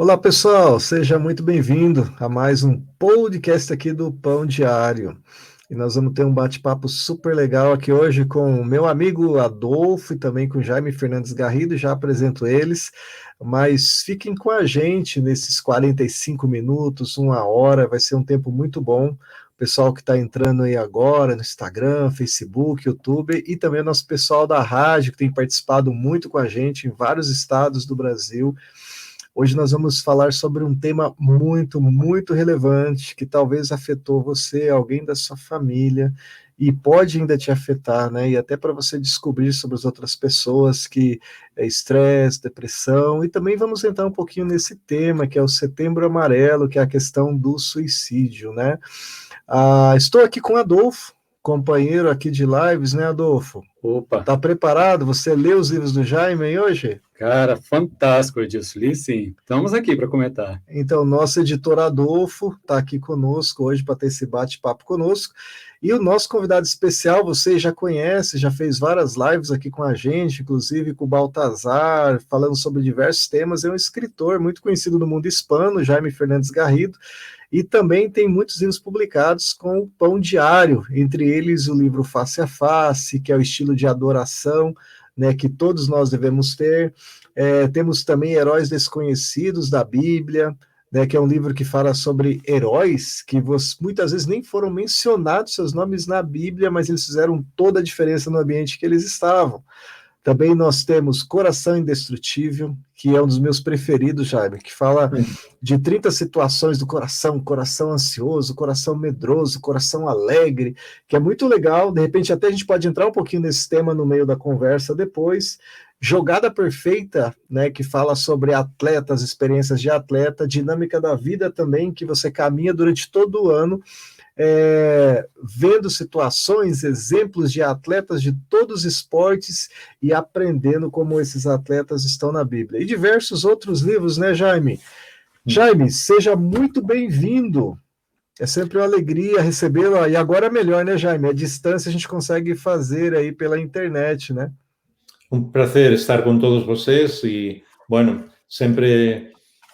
Olá pessoal, seja muito bem-vindo a mais um podcast aqui do Pão Diário. E nós vamos ter um bate-papo super legal aqui hoje com o meu amigo Adolfo e também com Jaime Fernandes Garrido, já apresento eles, mas fiquem com a gente nesses 45 minutos, uma hora, vai ser um tempo muito bom. O pessoal que está entrando aí agora no Instagram, Facebook, YouTube e também o nosso pessoal da rádio que tem participado muito com a gente em vários estados do Brasil. Hoje nós vamos falar sobre um tema muito, muito relevante que talvez afetou você, alguém da sua família e pode ainda te afetar, né? E até para você descobrir sobre as outras pessoas que é estresse, depressão, e também vamos entrar um pouquinho nesse tema que é o Setembro Amarelo, que é a questão do suicídio, né? Ah, estou aqui com Adolfo, companheiro aqui de lives, né, Adolfo? Opa! Tá preparado? Você leu os livros do Jaime hoje? Cara, fantástico, Edilson. Li sim. Estamos aqui para comentar. Então, nosso editor Adolfo está aqui conosco hoje para ter esse bate-papo conosco. E o nosso convidado especial, você já conhece, já fez várias lives aqui com a gente, inclusive com o Baltazar, falando sobre diversos temas. É um escritor muito conhecido no mundo hispano, Jaime Fernandes Garrido e também tem muitos livros publicados com o pão diário, entre eles o livro Face a Face, que é o estilo de adoração, né, que todos nós devemos ter. É, temos também Heróis Desconhecidos da Bíblia, né, que é um livro que fala sobre heróis que muitas vezes nem foram mencionados seus nomes na Bíblia, mas eles fizeram toda a diferença no ambiente que eles estavam. Também nós temos Coração Indestrutível, que é um dos meus preferidos, Jaime, que fala de 30 situações do coração, coração ansioso, coração medroso, coração alegre, que é muito legal. De repente, até a gente pode entrar um pouquinho nesse tema no meio da conversa depois. Jogada Perfeita, né, que fala sobre atletas, experiências de atleta, dinâmica da vida também, que você caminha durante todo o ano é, vendo situações, exemplos de atletas de todos os esportes e aprendendo como esses atletas estão na Bíblia. E diversos outros livros, né, Jaime? Hum. Jaime, seja muito bem-vindo. É sempre uma alegria recebê-lo. E agora é melhor, né, Jaime? A distância a gente consegue fazer aí pela internet, né? Um prazer estar com todos vocês e, bueno, sempre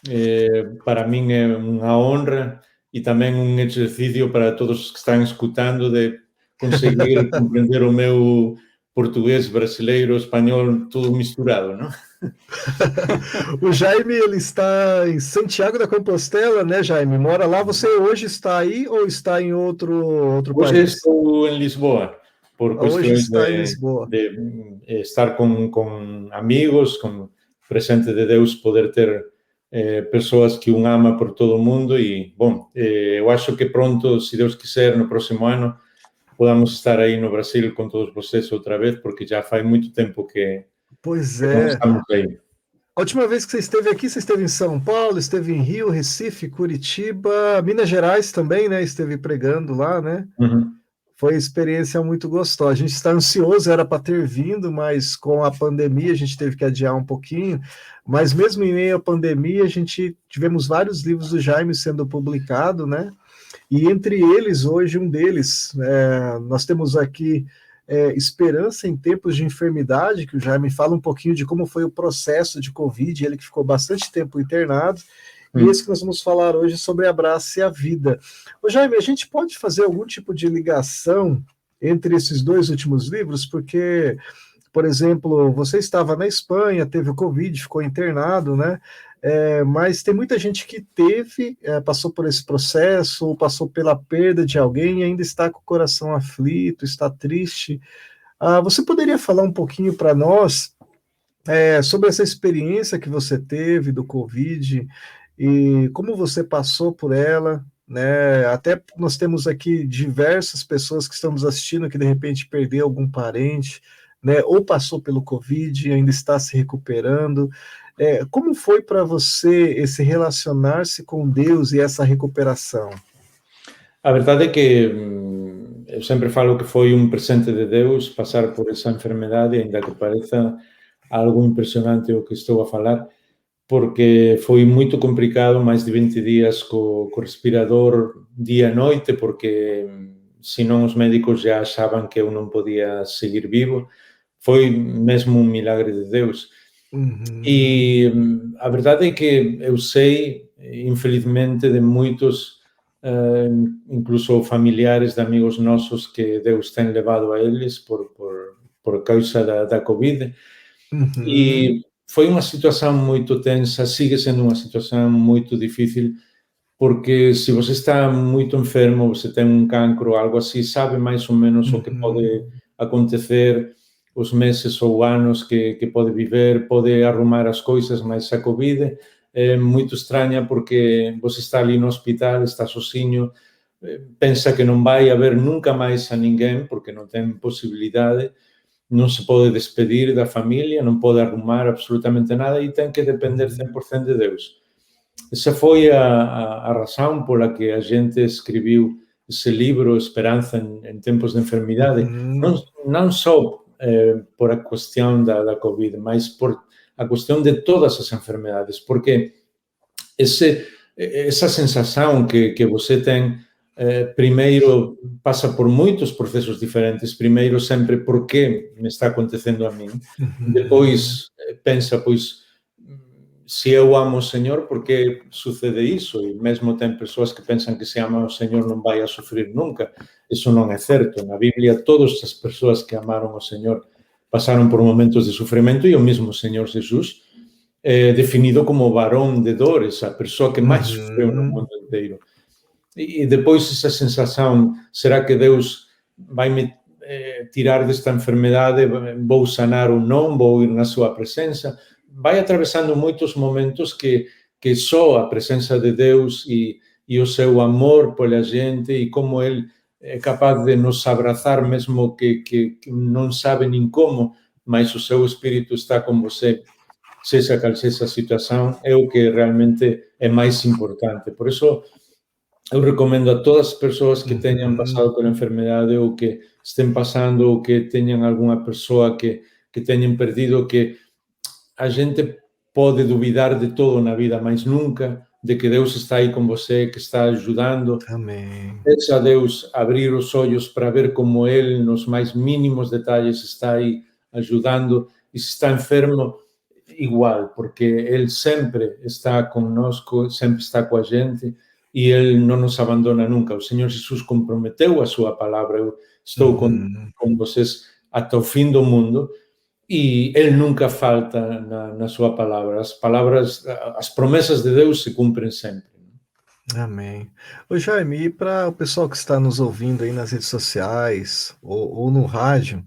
eh, para mim é uma honra e também um exercício para todos que estão escutando de conseguir compreender o meu português, brasileiro, espanhol, tudo misturado, não? o Jaime ele está em Santiago da Compostela, né, Jaime? Mora lá. Você hoje está aí ou está em outro outro hoje país? Hoje estou em Lisboa por questões de, de, estar com, com amigos, com presente de Deus, poder ter eh, pessoas que um ama por todo o mundo e, bom, eh, eu acho que pronto, se Deus quiser, no próximo ano, podamos estar aí no Brasil com todos vocês outra vez, porque já faz muito tempo que, pois é. estamos aí. A última vez que você esteve aqui, você esteve em São Paulo, esteve em Rio, Recife, Curitiba, Minas Gerais também, né? Esteve pregando lá, né? Uhum foi experiência muito gostosa. A gente está ansioso, era para ter vindo, mas com a pandemia a gente teve que adiar um pouquinho. Mas mesmo em meio à pandemia, a gente tivemos vários livros do Jaime sendo publicados, né? E entre eles, hoje, um deles, é, nós temos aqui é, Esperança em Tempos de Enfermidade, que o Jaime fala um pouquinho de como foi o processo de Covid, ele que ficou bastante tempo internado. E hum. esse que nós vamos falar hoje sobre Abraça e a Vida. Ô Jaime, a gente pode fazer algum tipo de ligação entre esses dois últimos livros? Porque, por exemplo, você estava na Espanha, teve o Covid, ficou internado, né? É, mas tem muita gente que teve, é, passou por esse processo, ou passou pela perda de alguém e ainda está com o coração aflito, está triste. Ah, você poderia falar um pouquinho para nós é, sobre essa experiência que você teve do Covid e como você passou por ela, né? Até nós temos aqui diversas pessoas que estamos assistindo que de repente perdeu algum parente, né? Ou passou pelo Covid ainda está se recuperando. É, como foi para você esse relacionar-se com Deus e essa recuperação? A verdade é que hum, eu sempre falo que foi um presente de Deus passar por essa enfermidade, ainda que pareça algo impressionante o que estou a falar porque foi muito complicado, máis de 20 días co, co respirador día e noite, porque senón os médicos já achaban que eu non podía seguir vivo. Foi mesmo un milagre de Deus. Uhum. E a verdade é que eu sei, infelizmente, de muitos, uh, incluso familiares de amigos nossos, que Deus tem levado a eles por, por, por causa da, da Covid. Uhum. E foi uma situação muito tensa, sigue sendo uma situação muito difícil, porque se você está muito enfermo, você tem um cancro, algo assim, sabe mais ou menos o que pode acontecer os meses ou anos que, que pode viver, pode arrumar as coisas, mas a Covid é muito estranha porque você está ali no hospital, está sozinho, eh, pensa que não vai haver nunca mais a ninguém, porque não tem possibilidade, não se pode despedir da família, não pode arrumar absolutamente nada e tem que depender 100% de Deus. Essa foi a, a, a razão pela que a gente escreveu esse livro, Esperança em, em Tempos de Enfermidade, não, não só eh, por a questão da, da Covid, mas por a questão de todas as enfermedades, porque esse, essa sensação que, que você tem, eh, primeiro passa por muitos processos diferentes. Primeiro, sempre, por que me está acontecendo a mim? Depois, eh, pensa, pois, se eu amo o Senhor, por que sucede isso? E mesmo tem pessoas que pensam que se ama o Senhor não vai a sofrer nunca. Isso não é certo. Na Bíblia, todas as pessoas que amaram o Senhor passaram por momentos de sofrimento e o mesmo Senhor Jesus é definido como varão de dores, a pessoa que mais sofreu no mundo inteiro. E depois essa sensação, será que Deus vai me eh, tirar desta enfermidade, vou sanar ou não, vou ir na sua presença? vai atravessando muitos momentos que, que só a presença de Deus e, e o seu amor pela gente e como Ele é capaz de nos abraçar, mesmo que, que, que não sabe nem como, mas o seu Espírito está com você, seja qual seja a situação, é o que realmente é mais importante. Por isso, eu recomendo a todas as pessoas que tenham passado por enfermidade ou que estén passando ou que tenham alguma pessoa que, que tenham perdido, que a gente pode duvidar de todo na vida, mas nunca de que Deus está aí com você, que está ajudando. Amém. Deixa Deus abrir os olhos para ver como Ele, nos mais mínimos detalhes, está aí ajudando. E se está enfermo, igual, porque Ele sempre está conosco, sempre está com a gente e Ele não nos abandona nunca. O Senhor Jesus comprometeu a sua palavra. Eu estou uhum. com, com vocês até o fim do mundo e ele nunca falta na, na, sua palavra. As palavras, as promessas de Deus se cumprem sempre. Amém. Ô Jaime, e para o pessoal que está nos ouvindo aí nas redes sociais ou, ou no rádio,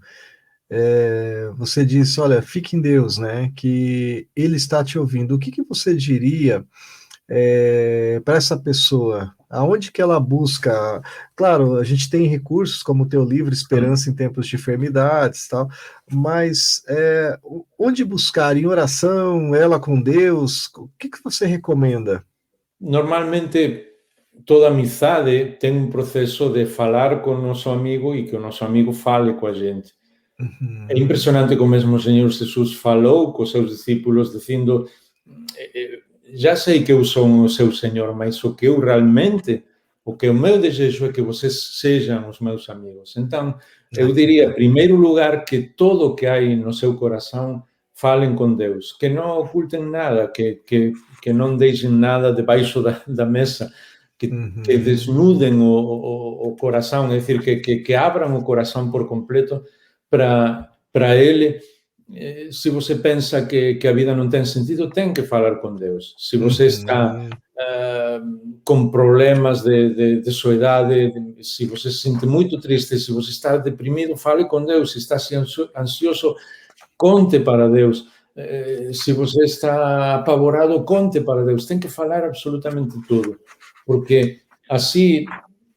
é, você disse, olha, fique em Deus, né? Que Ele está te ouvindo. O que, que você diria é, para essa pessoa aonde que ela busca? Claro, a gente tem recursos como o teu livro Esperança em Tempos de Enfermidades, tal, mas é, onde buscar? Em oração, ela com Deus? O que, que você recomenda? Normalmente, toda amizade tem um processo de falar com o nosso amigo e que o nosso amigo fale com a gente. Uhum. É impressionante como mesmo o Senhor Jesus falou com os seus discípulos, dizendo eh, eh, já sei que eu sou o seu Senhor, mas o que eu realmente, o que o meu desejo é que vocês sejam os meus amigos. Então, eu diria, em primeiro lugar, que todo o que há no seu coração falem com Deus, que não ocultem nada, que, que, que não deixem nada debaixo da, da mesa, que, uhum. que desnudem o, o, o, coração, é dizer, que, que, que abram o coração por completo para Ele se você pensa que, que, a vida não tem sentido, tem que falar com Deus. Se você está uh, com problemas de, de, de sua idade, se você se sente muito triste, se você está deprimido, fale com Deus. Se está ansioso, conte para Deus. Uh, se você está apavorado, conte para Deus. Tem que falar absolutamente tudo, porque assim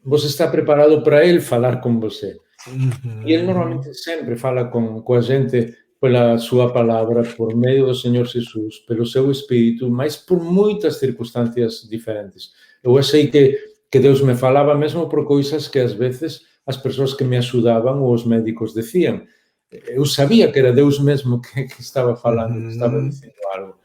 você está preparado para Ele falar com você. Uhum. E Ele normalmente sempre fala com, com a gente pela sua palavra, por meio do Senhor Jesus, pelo seu Espírito, mas por muitas circunstâncias diferentes. Eu sei que, que Deus me falava mesmo por coisas que às vezes as pessoas que me ajudavam ou os médicos diziam. Eu sabia que era Deus mesmo que, que estava falando, que estava dizendo algo.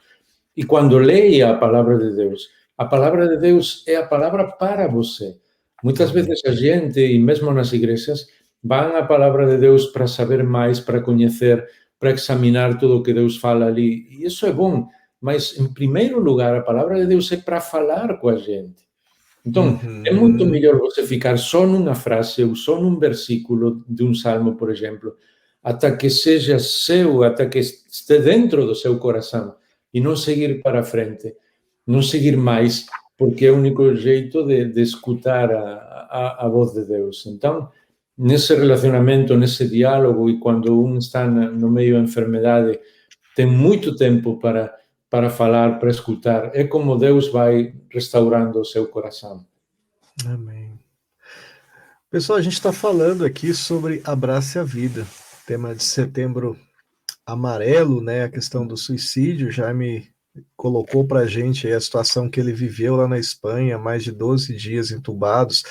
E quando leia a palavra de Deus, a palavra de Deus é a palavra para você. Muitas vezes a gente, e mesmo nas igrejas, vão à palavra de Deus para saber mais, para conhecer, para examinar tudo o que Deus fala ali. E isso é bom, mas em primeiro lugar, a palavra de Deus é para falar com a gente. Então, uhum. é muito melhor você ficar só numa frase ou só num versículo de um salmo, por exemplo, até que seja seu, até que esteja dentro do seu coração e não seguir para frente, não seguir mais, porque é o único jeito de, de escutar a, a, a voz de Deus. Então, nesse relacionamento, nesse diálogo, e quando um está no meio da enfermidade, tem muito tempo para para falar, para escutar. É como Deus vai restaurando o seu coração. Amém. Pessoal, a gente está falando aqui sobre Abrace a Vida, tema de setembro amarelo, né? A questão do suicídio. Já me colocou para a gente a situação que ele viveu lá na Espanha, mais de 12 dias entubados.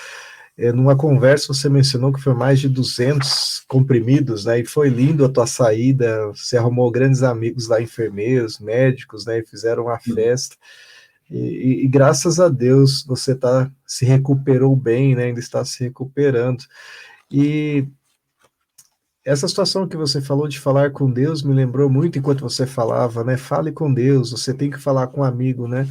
É, numa conversa você mencionou que foi mais de 200 comprimidos, né? E foi lindo a tua saída. Você arrumou grandes amigos lá, enfermeiros, médicos, né? E fizeram uma festa. E, e, e graças a Deus você tá se recuperou bem, né? Ainda está se recuperando. E essa situação que você falou de falar com Deus me lembrou muito enquanto você falava, né? Fale com Deus. Você tem que falar com um amigo, né?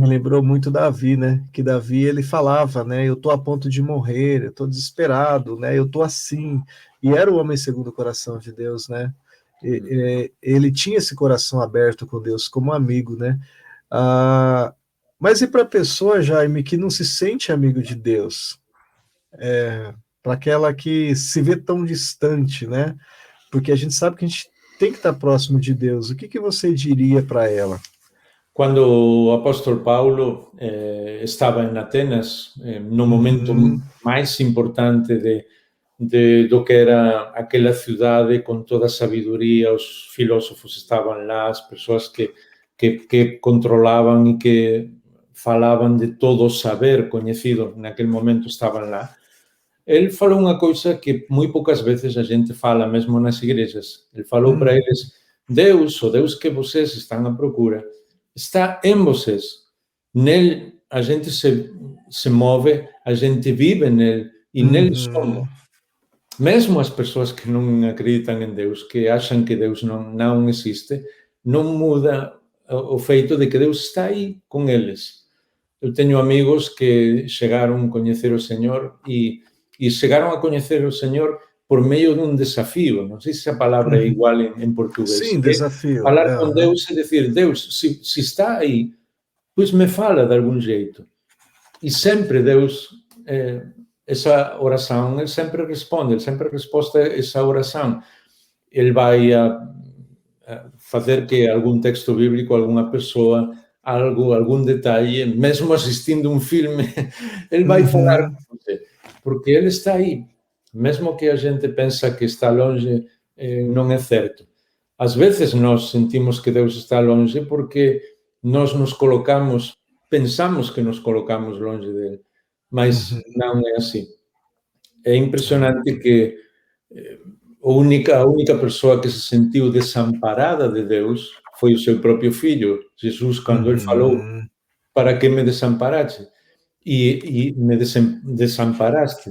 Me lembrou muito Davi, né? Que Davi ele falava, né? Eu tô a ponto de morrer, eu tô desesperado, né? Eu tô assim. E era o homem segundo o coração de Deus, né? E, uhum. ele tinha esse coração aberto com Deus como amigo, né? Ah, mas e para a pessoa, Jaime, que não se sente amigo de Deus? É, para aquela que se vê tão distante, né? Porque a gente sabe que a gente tem que estar próximo de Deus. O que, que você diria para ela? Quando o apóstolo Paulo eh, estava em Atenas, eh, no momento mm. mais importante de, de, do que era aquela cidade, com toda a sabedoria, os filósofos estavam lá, as pessoas que, que, que controlavam e que falavam de todo o saber conhecido naquele momento estavam lá. Ele falou uma coisa que muito poucas vezes a gente fala, mesmo nas igrejas. Ele falou mm. para eles: Deus, o Deus que vocês estão à procura, está em vocês. Nele a gente se, se move, a gente vive nele e nele uhum. somos. Mesmo as pessoas que não acreditam em Deus, que acham que Deus não, não existe, não muda o feito de que Deus está aí com eles. Eu tenho amigos que chegaram a conhecer o Senhor e, e chegaram a conhecer o Senhor por meio de um desafio. Não sei se a palavra é igual em, em português. Sim, desafio. Falar é. com Deus e dizer, Deus, se, se está aí, pois me fala de algum jeito. E sempre Deus, é, essa oração, Ele sempre responde, Ele sempre responde a essa oração. Ele vai a, a fazer que algum texto bíblico, alguma pessoa, algo, algum detalhe, mesmo assistindo um filme, Ele vai falar com você, porque Ele está aí mesmo que a gente pensa que está longe, eh, não é certo. Às vezes nós sentimos que Deus está longe porque nós nos colocamos, pensamos que nos colocamos longe dele, mas não é assim. É impressionante que eh, a única, a única pessoa que se sentiu desamparada de Deus foi o seu próprio filho, Jesus, quando ele falou: Para que me desamparaste? E, e me desamparaste.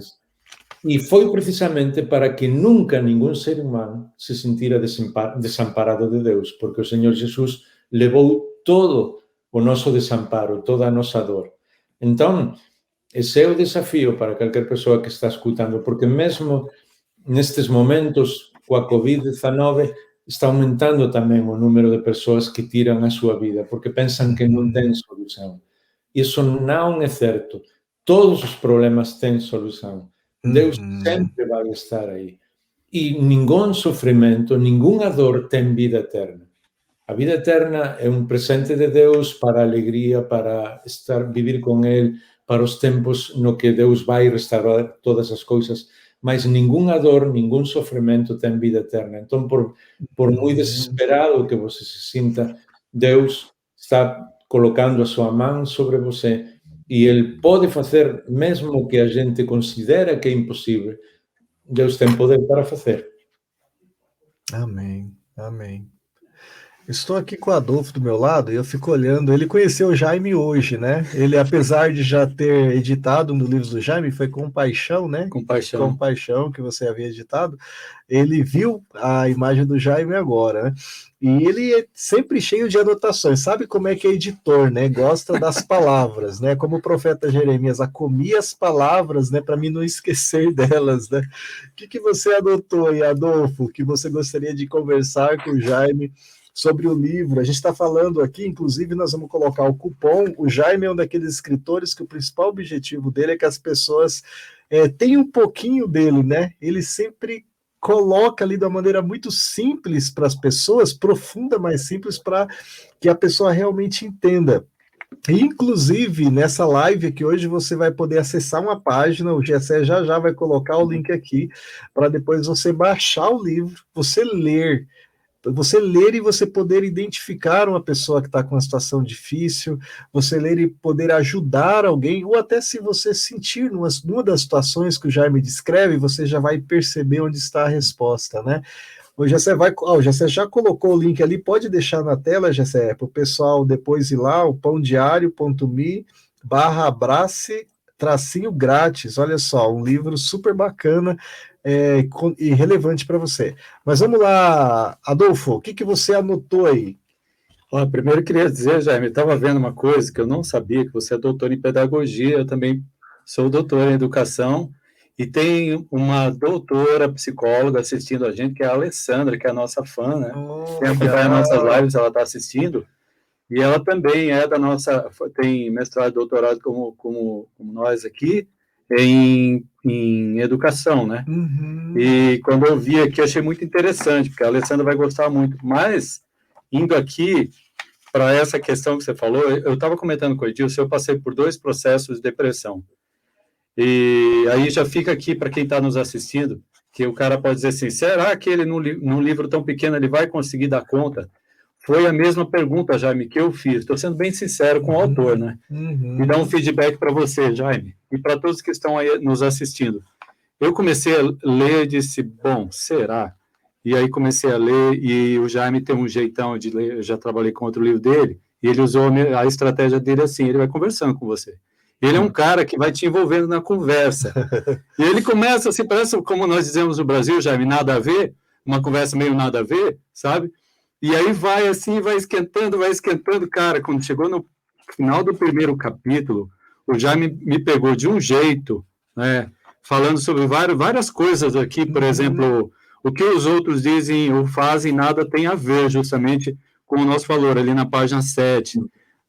E foi precisamente para que nunca nenhum ser humano se sentira desamparado de Deus, porque o Senhor Jesus levou todo o nosso desamparo, toda a nossa dor. Então, esse é o desafio para qualquer pessoa que está escutando, porque mesmo nestes momentos, com a Covid-19, está aumentando também o número de pessoas que tiram a sua vida, porque pensam que não tem solução. Isso não é certo. Todos os problemas têm solução. Deus uhum. sempre vai estar aí. E nenhum sofrimento, nenhuma dor tem vida eterna. A vida eterna é um presente de Deus para alegria, para estar viver com Ele, para os tempos no que Deus vai restaurar todas as coisas. Mas nenhuma dor, nenhum sofrimento tem vida eterna. Então, por, por muito desesperado que você se sinta, Deus está colocando a sua mão sobre você e Ele pode fazer, mesmo que a gente considera que é impossível, Deus tem poder para fazer. Amém, amém. Estou aqui com o Adolfo do meu lado e eu fico olhando. Ele conheceu o Jaime hoje, né? Ele, apesar de já ter editado um dos livros do Jaime, foi com paixão, né? Com paixão. Com paixão que você havia editado. Ele viu a imagem do Jaime agora, né? E ele é sempre cheio de anotações. Sabe como é que é editor, né? Gosta das palavras, né? Como o profeta Jeremias, acomia as palavras, né? Para mim não esquecer delas, né? O que, que você anotou aí, Adolfo? Que você gostaria de conversar com o Jaime? sobre o livro. A gente está falando aqui, inclusive, nós vamos colocar o cupom. O Jaime é um daqueles escritores que o principal objetivo dele é que as pessoas é, tenham um pouquinho dele, né? Ele sempre coloca ali de uma maneira muito simples para as pessoas, profunda, mais simples, para que a pessoa realmente entenda. Inclusive, nessa live aqui hoje, você vai poder acessar uma página, o GSE já já vai colocar o link aqui, para depois você baixar o livro, você ler você ler e você poder identificar uma pessoa que está com uma situação difícil, você ler e poder ajudar alguém, ou até se você sentir numa, numa das situações que o Jaime descreve, você já vai perceber onde está a resposta, né? O Gessé vai, o Gessé já colocou o link ali, pode deixar na tela, Gessé, para o pessoal depois ir lá, o pãodiário.me barra abrace tracinho grátis, olha só, um livro super bacana é, e relevante para você. Mas vamos lá, Adolfo, o que, que você anotou aí? Ó, primeiro queria dizer, Jaime, estava vendo uma coisa que eu não sabia, que você é doutor em pedagogia, eu também sou doutor em educação, e tem uma doutora psicóloga assistindo a gente, que é a Alessandra, que é a nossa fã, né? Oh, tem acompanhado nossas lives, ela está assistindo, e ela também é da nossa, tem mestrado e doutorado como, como, como nós aqui, em, em educação, né? Uhum. E quando eu vi aqui, achei muito interessante, porque a Alessandra vai gostar muito. Mas, indo aqui para essa questão que você falou, eu estava comentando com o Edilson, eu passei por dois processos de depressão. E aí já fica aqui para quem está nos assistindo, que o cara pode dizer assim, será que ele, num, num livro tão pequeno, ele vai conseguir dar conta? Foi a mesma pergunta, Jaime, que eu fiz. Estou sendo bem sincero com o uhum. autor, né? Uhum. E dar um feedback para você, Jaime, e para todos que estão aí nos assistindo. Eu comecei a ler e disse, bom, será? E aí comecei a ler, e o Jaime tem um jeitão de ler, eu já trabalhei com outro livro dele, e ele usou a estratégia dele assim, ele vai conversando com você. Ele é um cara que vai te envolvendo na conversa. E ele começa assim, parece como nós dizemos no Brasil, Jaime, nada a ver, uma conversa meio nada a ver, sabe? E aí vai assim, vai esquentando, vai esquentando. Cara, quando chegou no final do primeiro capítulo, o Jaime me pegou de um jeito, né? Falando sobre várias, várias coisas aqui, por uhum. exemplo, o que os outros dizem ou fazem nada tem a ver justamente com o nosso valor, ali na página 7.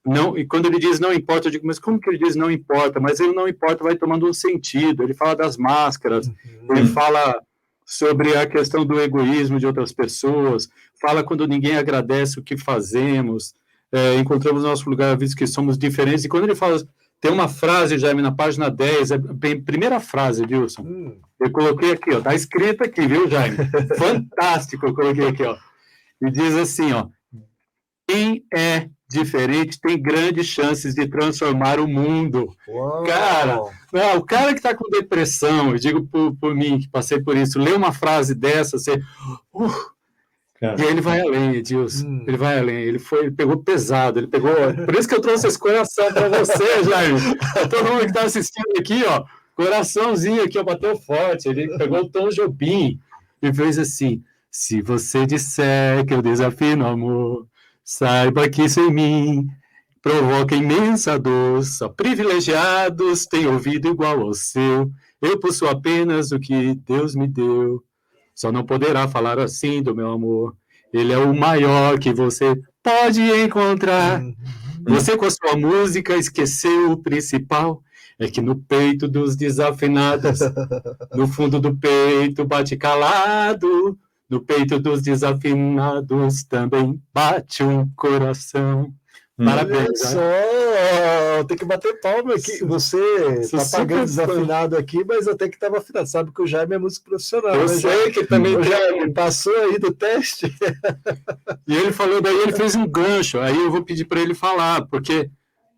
Não, e quando ele diz não importa, eu digo, mas como que ele diz não importa? Mas ele não importa vai tomando um sentido. Ele fala das máscaras, uhum. ele fala sobre a questão do egoísmo de outras pessoas, fala quando ninguém agradece o que fazemos, é, encontramos nosso lugar, visto que somos diferentes. E quando ele fala, tem uma frase, Jaime, na página 10, é bem, primeira frase, Wilson. Hum. Eu coloquei aqui, ó, tá escrito aqui, viu, Jaime? Fantástico, eu coloquei aqui, ó. E diz assim, ó, quem é diferente tem grandes chances de transformar o mundo. Uau. Cara, não, o cara que está com depressão, eu digo por, por, mim, que passei por isso, lê uma frase dessa, você. Uh, e ele vai além, Edilson. Hum. Ele vai além. Ele foi, ele pegou pesado. Ele pegou. Por isso que eu trouxe esse coração para você, Jair. Todo mundo que está assistindo aqui, ó, coraçãozinho aqui, ó, bateu forte. Ele pegou o Tom Jobim e fez assim: se você disser que eu desafio amor, Saiba que isso em mim provoca imensa dor. Só privilegiados têm ouvido igual ao seu. Eu possuo apenas o que Deus me deu. Só não poderá falar assim do meu amor. Ele é o maior que você pode encontrar. Uhum. Você, com a sua música, esqueceu o principal. É que no peito dos desafinados, no fundo do peito, bate calado no peito dos desafinados também bate um coração. Parabéns. Olha só, tem que bater palma aqui. Você está pagando desafinado aqui, mas até que estava afinado. Sabe que o Jaime é músico profissional. Eu né, sei que também o Jaime passou aí do teste. E ele falou, daí ele fez um gancho. Aí eu vou pedir para ele falar, porque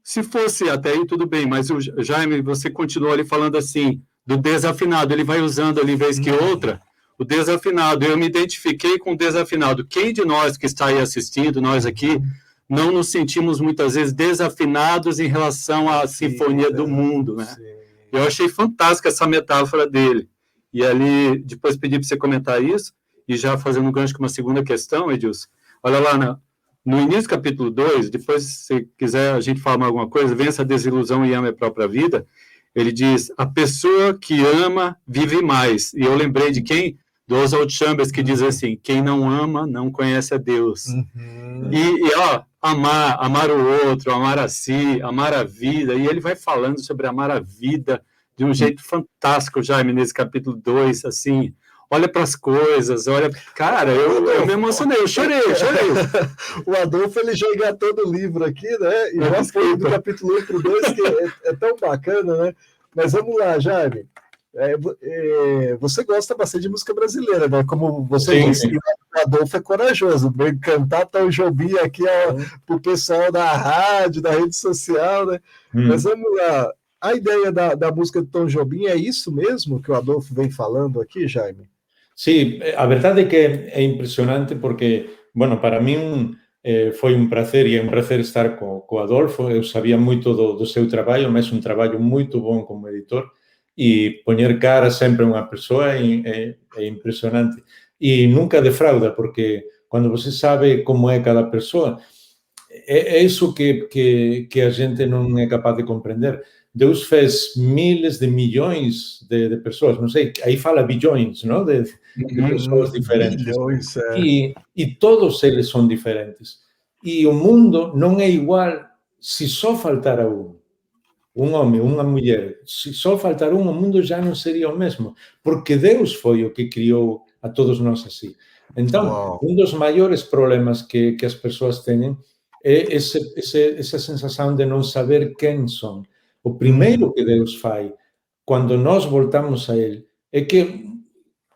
se fosse até aí tudo bem, mas o Jaime, você continuou ali falando assim do desafinado. Ele vai usando ali vez que hum. outra o desafinado. Eu me identifiquei com o desafinado. Quem de nós que está aí assistindo, nós aqui, não nos sentimos muitas vezes desafinados em relação à sim, sinfonia é, do mundo, né? Sim. Eu achei fantástica essa metáfora dele. E ali, depois pedi para você comentar isso, e já fazendo um gancho com uma segunda questão, Edilson. Olha lá, na, no início do capítulo 2, depois, se quiser a gente falar alguma coisa, vença a desilusão e ame a própria vida. Ele diz: a pessoa que ama vive mais. E eu lembrei de quem? Do Oswald Chambers, que diz assim: quem não ama não conhece a Deus. Uhum. E, e, ó, amar, amar o outro, amar a si, amar a vida. E ele vai falando sobre amar a vida de um jeito fantástico, Jaime, nesse capítulo 2, assim olha para as coisas, olha. Cara, eu, eu me emocionei, eu chorei, chorei. o Adolfo ele já engatou do livro aqui, né? E nós do capítulo 1 para o 2, que é, é, tão bacana, né? Mas vamos lá, Jaime. É, é, você gosta bastante de música brasileira, né? Como você sim, disse, sim. o Adolfo é corajoso. Vem cantar Tom Jobim aqui para o pessoal da rádio, da rede social, né? Hum. Mas vamos lá. A ideia da, da música de Tom Jobim é isso mesmo que o Adolfo vem falando aqui, Jaime? Sí, a verdade é que é impresionante porque, bueno, para min eh, foi un placer e é un placer estar co, co Adolfo, eu sabía moito do, do seu traballo, mas un traballo moito bon como editor e poñer cara sempre a unha persoa é, é, é impresionante. E nunca defrauda, porque cando você sabe como é cada persoa, é, é iso que, que, que a gente non é capaz de comprender. Deus fez miles de milhões de, de pessoas, não sei, aí fala bilhões, não? De, de pessoas diferentes. Milhões, é. e, e todos eles são diferentes. E o mundo não é igual se só faltar um. Um homem, uma mulher. Se só faltar um, o mundo já não seria o mesmo. Porque Deus foi o que criou a todos nós assim. Então, wow. um dos maiores problemas que, que as pessoas têm é esse, esse, essa sensação de não saber quem são o primeiro que Deus faz quando nós voltamos a Ele é que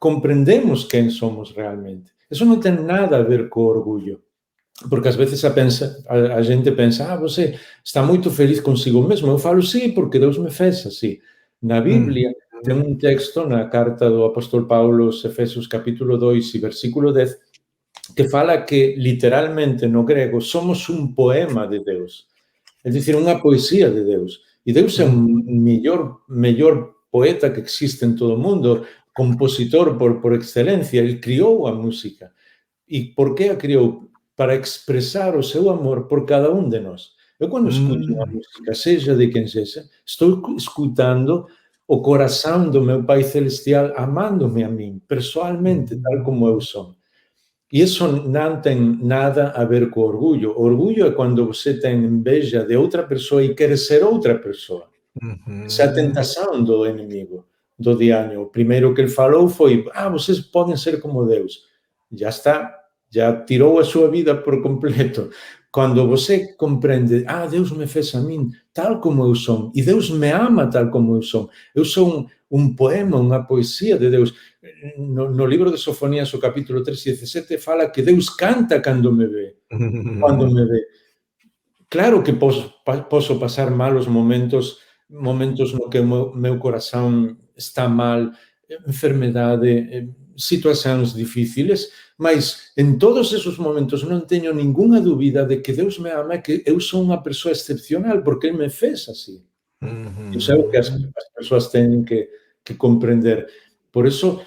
compreendemos quem somos realmente. Isso não tem nada a ver com orgulho. Porque às vezes a, pensa, a, a, gente pensa, ah, você está muito feliz consigo mesmo. Eu falo, sim, porque Deus me fez assim. Na Bíblia hum. tem um texto na carta do apóstolo Paulo aos Efésios capítulo 2 e versículo 10 que fala que literalmente no grego somos um poema de Deus. É dizer, uma poesia de Deus. E Deus é o mellor, mellor poeta que existe en todo o mundo, compositor por, por excelencia, ele criou a música. E por que a criou? Para expresar o seu amor por cada un de nós. Eu, quando escuto mm. a música, seja de quem seja, estou escutando o coração do meu Pai Celestial amando-me a mim, pessoalmente, tal como eu sou. E isso não tem nada a ver com orgulho. Orgulho é quando você tem inveja de outra pessoa e quer ser outra pessoa. Uhum. Essa é a tentação do inimigo, do diabo. O primeiro que ele falou foi: Ah, vocês podem ser como Deus. Já está, já tirou a sua vida por completo. Quando você compreende, ah, Deus me fez a mim tal como eu sou, e Deus me ama tal como eu sou. Eu sou um, um poema, uma poesia de Deus. No, no, livro de Sofonías, o capítulo 3 e 17, fala que Deus canta quando me vê. Quando me vê. Claro que posso, posso passar malos momentos, momentos no que meu, meu coração está mal, enfermidade, eh, situações difíceis, mas em todos esses momentos não tenho nenhuma dúvida de que Deus me ama, que eu sou uma pessoa excepcional, porque Ele me fez assim. Uhum. Isso é o que as, as pessoas têm que, que compreender. Por isso,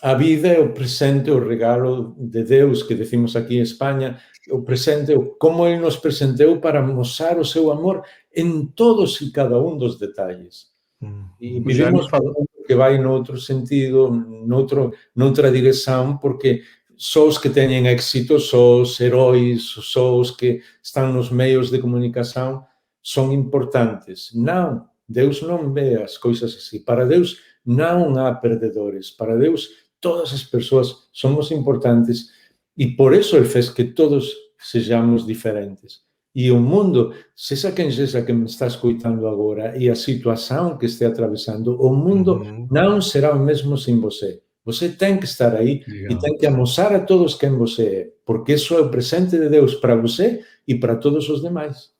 a vida é o presente, o regalo de Deus, que decimos aqui em Espanha, o presente, como Ele nos presenteou para mostrar o seu amor em todos e cada um dos detalhes. Uhum. E vivemos falando que vai noutro sentido, noutro, noutra direção, porque só os que têm êxito, só os heróis, só os que estão nos meios de comunicação são importantes. Não, Deus não vê as coisas assim. Para Deus não há perdedores. Para Deus todas as pessoas somos importantes e por isso Ele fez que todos sejamos diferentes. E o mundo, seja quem seja que me está escutando agora e a situação que esteja atravessando, o mundo uhum. não será o mesmo sem você. Você tem que estar aí Legal. e tem que mostrar a todos quem você é, porque isso é o presente de Deus para você e para todos os demais.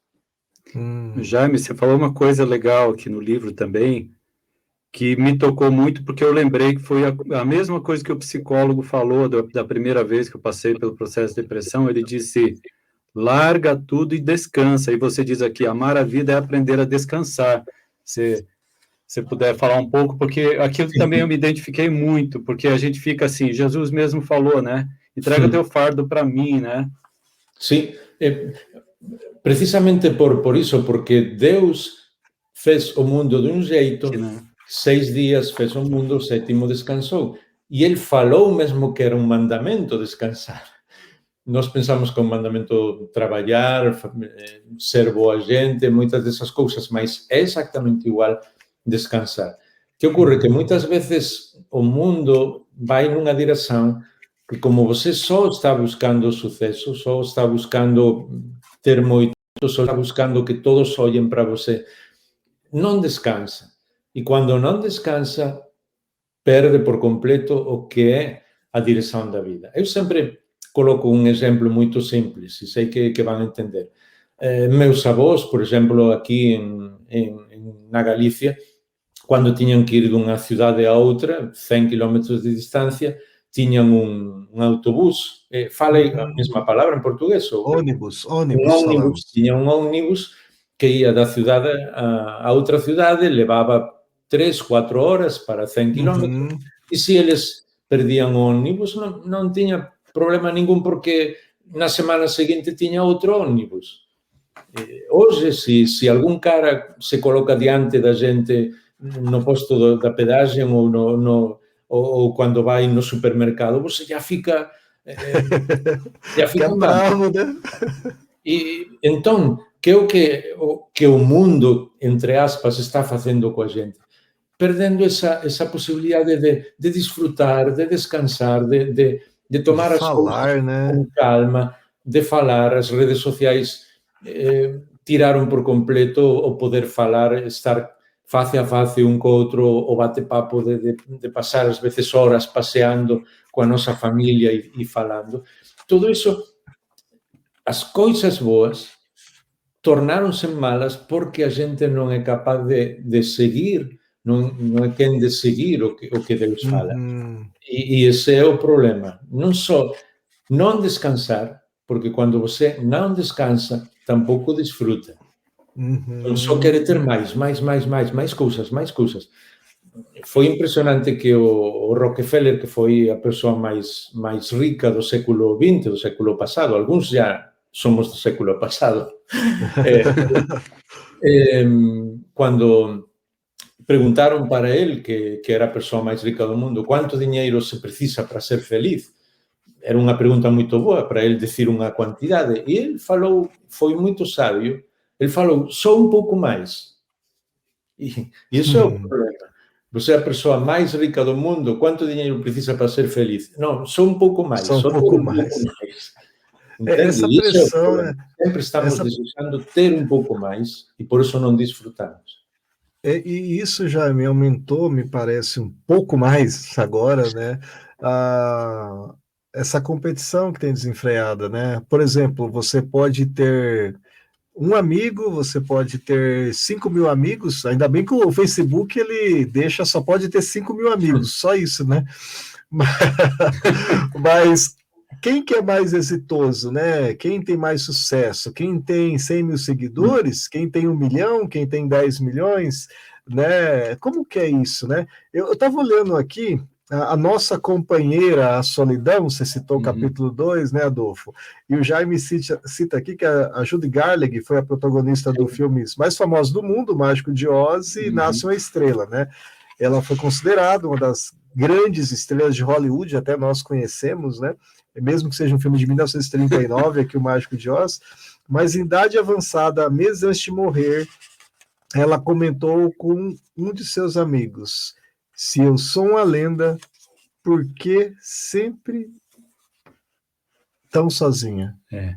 Hum. Jaime, você falou uma coisa legal aqui no livro também, que me tocou muito, porque eu lembrei que foi a, a mesma coisa que o psicólogo falou da, da, primeira vez que eu passei pelo processo de depressão. Ele disse: larga tudo e descansa. E você diz aqui: amar a vida é aprender a descansar. Você se puder falar um pouco, porque aquilo também eu me identifiquei muito, porque a gente fica assim, Jesus mesmo falou, né? Entrega Sim. teu fardo para mim, né? Sim, é, precisamente por, por isso, porque Deus fez o mundo de um jeito, Sim, né? seis dias fez o mundo, o sétimo descansou. E ele falou mesmo que era um mandamento descansar. Nós pensamos que é um mandamento trabalhar, eh, ser boa gente, muitas dessas coisas, mas é exatamente igual descansar. que ocorre? Que muitas vezes o mundo vai numa direção que, como você só está buscando sucesso, só está buscando ter muito, só está buscando que todos olhem para você, não descansa. E quando não descansa, perde por completo o que é a direção da vida. Eu sempre coloco um exemplo muito simples, e sei que, que vão entender. Eh, meus avós, por exemplo, aqui em, em, na Galícia, quando tinham que ir de uma cidade a outra, 100 km de distância, tinham um, um autobus. Eh, falei a mesma palavra em português? Ônibus, ônibus. Um ônibus. Tinha um ônibus que ia da cidade a, a outra cidade, levava 3, 4 horas para 100 km. Uhum. E se eles perdiam o ônibus, não, não tinha problema nenhum, porque na semana seguinte tinha outro ônibus. Eh, hoje, se, se algum cara se coloca diante da gente no posto do, da pedagem ou, no, no, ou, ou, quando vai no supermercado, você já fica. Eh, já fica bravo, né? E então, que é o que, o que o mundo, entre aspas, está fazendo com a gente? Perdendo essa, essa possibilidade de, de desfrutar, de descansar, de, de, de tomar de as falar, coisas né? com calma, de falar. As redes sociais eh, tiraram por completo o poder falar, estar face a face un co outro o bate-papo de, de, de pasar as veces horas paseando coa nosa familia e, e falando. Todo iso, as coisas boas tornáronse malas porque a gente non é capaz de, de seguir, non, non é quen de seguir o que, o que Deus fala. Mm. E, e ese é o problema. Non só non descansar, porque cando você non descansa, tampouco desfruta. Uhum. Só quere ter máis, máis, máis, máis, máis cousas, máis cousas. Foi impresionante que o, o Rockefeller, que foi a persoa máis máis rica do século XX, do século pasado, algúns já somos do século pasado, eh, eh, cando preguntaron para el, que, que era a persoa máis rica do mundo, quanto diñeiro se precisa para ser feliz? Era unha pregunta moito boa para el decir unha cuantidade. E el falou, foi moito sabio, ele falou só um pouco mais. E isso é o hum. problema. Você é a pessoa mais rica do mundo, quanto dinheiro precisa para ser feliz? Não, só um pouco mais. Só um só pouco, mais. pouco mais. É, essa é pressão, é Sempre estamos essa... desejando ter um pouco mais e por isso não desfrutamos. É, e isso já me aumentou, me parece, um pouco mais agora, né? Ah, essa competição que tem desenfreada, né? Por exemplo, você pode ter um amigo, você pode ter 5 mil amigos, ainda bem que o Facebook ele deixa, só pode ter 5 mil amigos, só isso, né? Mas quem que é mais exitoso, né? Quem tem mais sucesso? Quem tem 100 mil seguidores? Quem tem um milhão? Quem tem 10 milhões? Né? Como que é isso, né? Eu estava olhando aqui a, nossa companheira, a solidão, você citou o uhum. capítulo 2, né, Adolfo? E o Jaime cita, cita aqui que a, a Judy Garland foi a protagonista do filme mais famoso do mundo, Mágico de Oz, e uhum. Nasce uma Estrela, né? Ela foi considerada uma das grandes estrelas de Hollywood, até nós conhecemos, né? Mesmo que seja um filme de 1939, aqui o Mágico de Oz, mas em idade avançada, meses antes de morrer, ela comentou com um de seus amigos: se eu sou uma lenda, por que sempre tão sozinha? É.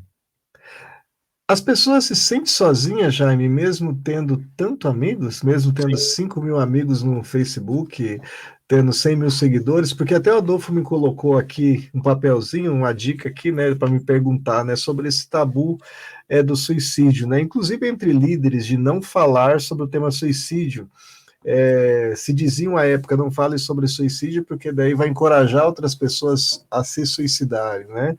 As pessoas se sentem sozinhas, Jaime, mesmo tendo tanto amigos, mesmo tendo Sim. 5 mil amigos no Facebook, tendo 100 mil seguidores, porque até o Adolfo me colocou aqui um papelzinho, uma dica aqui, né, para me perguntar, né, sobre esse tabu é, do suicídio, né, inclusive entre líderes, de não falar sobre o tema suicídio. É, se diziam à época não fale sobre suicídio, porque daí vai encorajar outras pessoas a se suicidarem, né?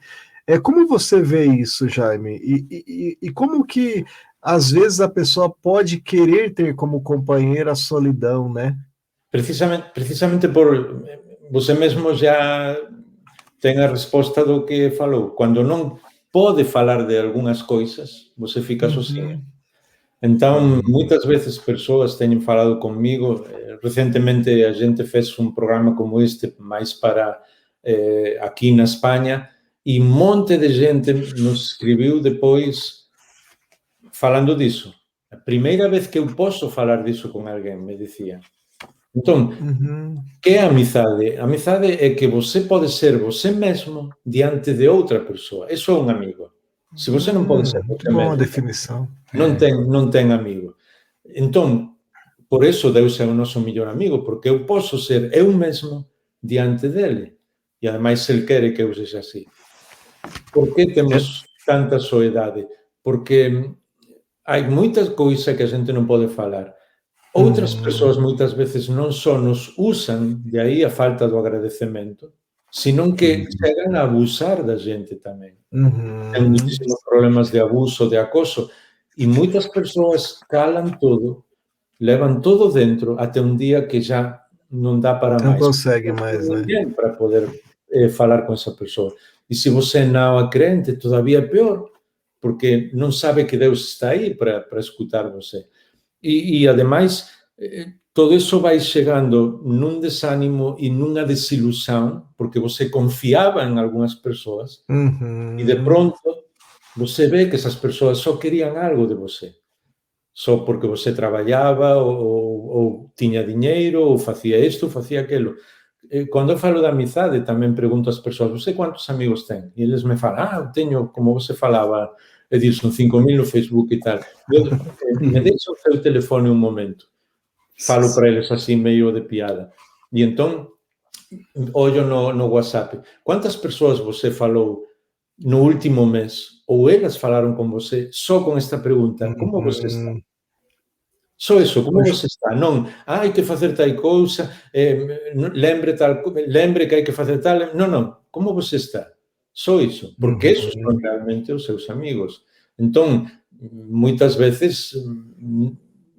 É, como você vê isso, Jaime? E, e, e como que às vezes a pessoa pode querer ter como companheira a solidão, né? Precisamente, precisamente por você mesmo já tem a resposta do que falou. Quando não pode falar de algumas coisas, você fica uhum. sozinho. Então, muitas vezes pessoas têm falado comigo. Eh, recentemente a gente fez um programa como este, mais para eh, aqui na Espanha, e um monte de gente nos escreveu depois falando disso. A primeira vez que eu posso falar disso com alguém, me dizia. Então, uhum. que é amizade? Amizade é que você pode ser você mesmo diante de outra pessoa. Isso é um amigo. Se você não pode ser médico, uma definição. Não tem, não tem amigo. Então, por isso Deus é o nosso melhor amigo, porque eu posso ser eu mesmo diante dele. E ademais ele quer que eu seja assim. Por que temos tanta soedade? Porque há muitas coisas que a gente não pode falar. Outras pessoas muitas vezes não só nos usam, de aí a falta do agradecimento, senão que chegam a abusar da gente também. Uhum. Tem muitíssimos problemas de abuso, de acoso, e muitas pessoas calam tudo, levam tudo dentro até um dia que já não dá para não mais. Não consegue mais, né? Para poder eh, falar com essa pessoa. E se você não é crente, todavia é pior, porque não sabe que Deus está aí para, para escutar você. E, e ademais, eh, todo isso vai chegando num desânimo e numa desilusão, porque você confiava em algumas pessoas, uhum. e de pronto você vê que essas pessoas só queriam algo de você. Só porque você trabalhava, ou, ou tinha dinheiro, ou fazia isto, ou fazia aquilo. Eh, quando eu falo da amizade, também pergunto às pessoas: você quantos amigos tem? E eles me falam: ah, eu tenho, como você falava, Edilson, 5 mil no Facebook e tal. Eu, eh, me deixa o seu telefone um momento. Falo para eles así meio de piada. E entón, ollo no, no WhatsApp. Quantas persoas você falou no último mes ou elas falaron con você só con esta pregunta? Como mm-hmm. você está? Só eso, como você está? Non, ah, hai que facer tal cousa, eh, lembre, tal, lembre que hai que facer tal... Non, non, como você está? Só iso, porque esos mm-hmm. son realmente os seus amigos. Entón, moitas veces, mm,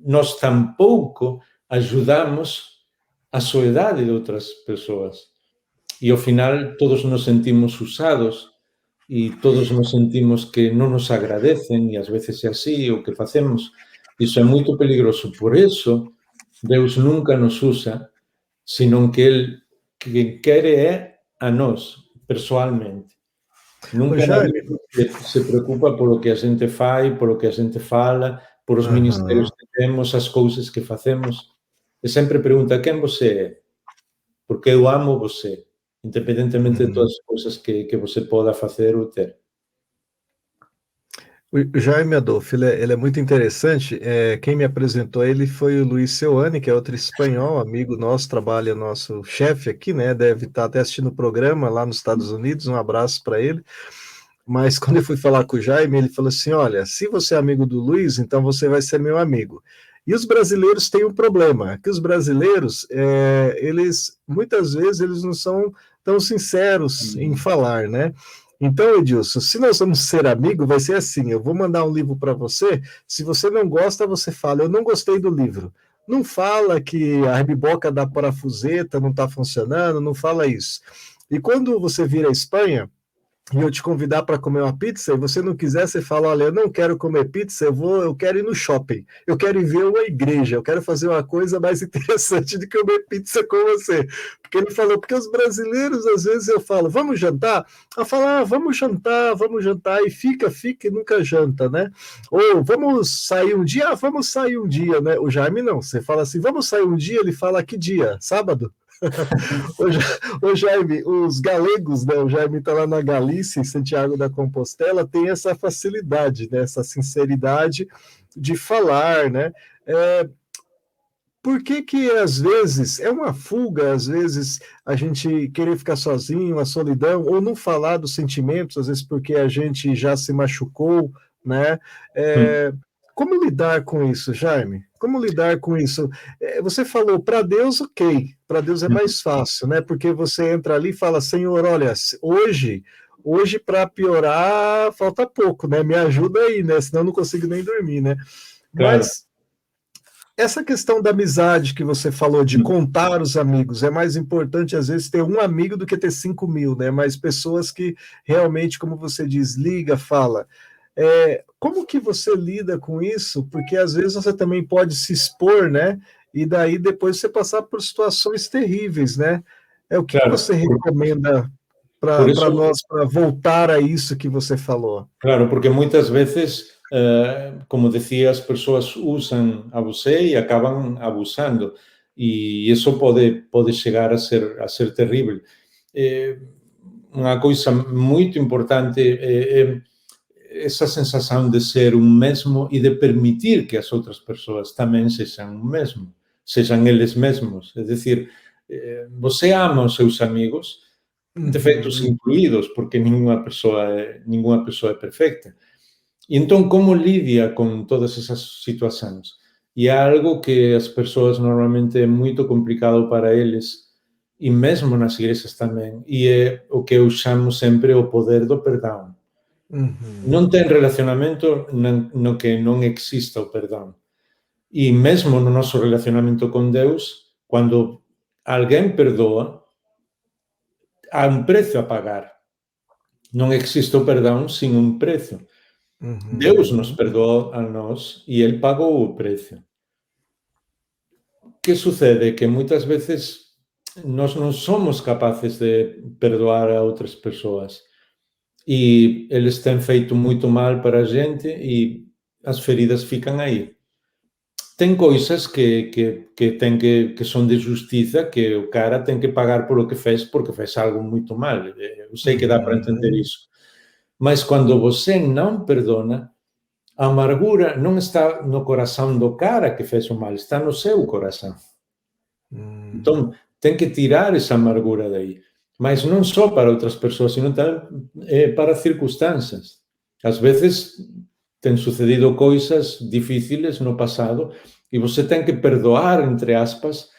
nós tampouco ajudamos a soledade de outras pessoas. E ao final, todos nos sentimos usados e todos nos sentimos que não nos agradecem, e às vezes é assim o que fazemos. Isso é muito perigoso. Por isso, Deus nunca nos usa, senão que Ele quem quer é a nós, pessoalmente. Nunca se preocupa pelo que a gente faz, pelo que a gente fala, por os ministérios que temos, as coisas que fazemos. E sempre pergunta quem você é, porque eu amo você, independentemente de todas as coisas que, que você possa fazer ou ter. O Jaime Adolfo, ele é, ele é muito interessante. É, quem me apresentou ele foi o Luiz Seuane, que é outro espanhol, amigo nosso, trabalha nosso chefe aqui, né? Deve estar até assistindo o programa lá nos Estados Unidos. Um abraço para ele. Mas quando eu fui falar com o Jaime, ele falou assim: Olha, se você é amigo do Luiz, então você vai ser meu amigo. E os brasileiros têm um problema, que os brasileiros, é, eles muitas vezes eles não são tão sinceros em falar, né? Então, Edilson, se nós vamos ser amigos, vai ser assim: eu vou mandar um livro para você. Se você não gosta, você fala, eu não gostei do livro. Não fala que a rebiboca da parafuseta não está funcionando, não fala isso. E quando você vir à Espanha, e eu te convidar para comer uma pizza e você não quiser, você fala: Olha, eu não quero comer pizza, eu vou, eu quero ir no shopping, eu quero ir ver uma igreja, eu quero fazer uma coisa mais interessante do que comer pizza com você. Porque ele falou, porque os brasileiros, às vezes eu falo, vamos jantar? Ela fala, ah, vamos jantar, vamos jantar, e fica, fica e nunca janta, né? Ou vamos sair um dia? Ah, vamos sair um dia, né? O Jaime não, você fala assim, vamos sair um dia, ele fala que dia? Sábado? o Jaime, os galegos, né? O Jaime está lá na Galícia, em Santiago da Compostela, tem essa facilidade, né? essa sinceridade de falar, né? É, por que que às vezes é uma fuga, às vezes a gente querer ficar sozinho, a solidão, ou não falar dos sentimentos, às vezes porque a gente já se machucou, né? É, hum. Como lidar com isso, Jaime? Como lidar com isso? É, você falou, para Deus, ok. Para Deus é mais fácil, né? Porque você entra ali e fala, Senhor, olha, hoje, hoje para piorar, falta pouco, né? Me ajuda aí, né? Senão eu não consigo nem dormir, né? Claro. Mas essa questão da amizade que você falou, de hum. contar os amigos, é mais importante às vezes ter um amigo do que ter cinco mil, né? Mas pessoas que realmente, como você diz, liga, fala. É, como que você lida com isso? Porque às vezes você também pode se expor, né? E daí depois você passar por situações terríveis, né? É o que claro. você recomenda para isso... nós para voltar a isso que você falou? Claro, porque muitas vezes eh, como decía, as persoas usan a você e acaban abusando e iso pode pode chegar a ser a ser terrível. Eh, unha coisa moito importante é, esa sensación de ser un mesmo e de permitir que as outras persoas tamén sexan un mesmo, sexan eles mesmos. É dicir, eh, você ama os seus amigos, defectos incluídos, porque ninguna persoa é, ninguna persoa é perfecta. E entón, como lidia con todas esas situacións? E é algo que as persoas normalmente é moito complicado para eles, e mesmo nas igrexas tamén, e é o que eu chamo sempre o poder do perdão. Uhum. Non ten relacionamento no que non exista o perdón. E mesmo no noso relacionamento con Deus, cando alguén perdoa, há un prezo a pagar. Non existe o perdón sin un prezo. Uhum. Deus nos perdoou a nós e ele pagou o prezo. Que sucede? Que moitas veces nós non somos capaces de perdoar a outras persoas e eles têm feito muito mal para a gente e as feridas ficam aí. Tem coisas que, que, que, tem que, que são de justiça, que o cara tem que pagar por o que fez, porque fez algo muito mal. Eu sei que dá para entender uhum. isso. Mas quando você não perdona, a amargura não está no coração do cara que fez o mal, está no seu coração. Hum. Então, tem que tirar essa amargura daí. Mas não só para outras pessoas, sino também é, para circunstâncias. Às vezes, tem sucedido coisas difíceis no passado e você tem que perdoar, entre aspas,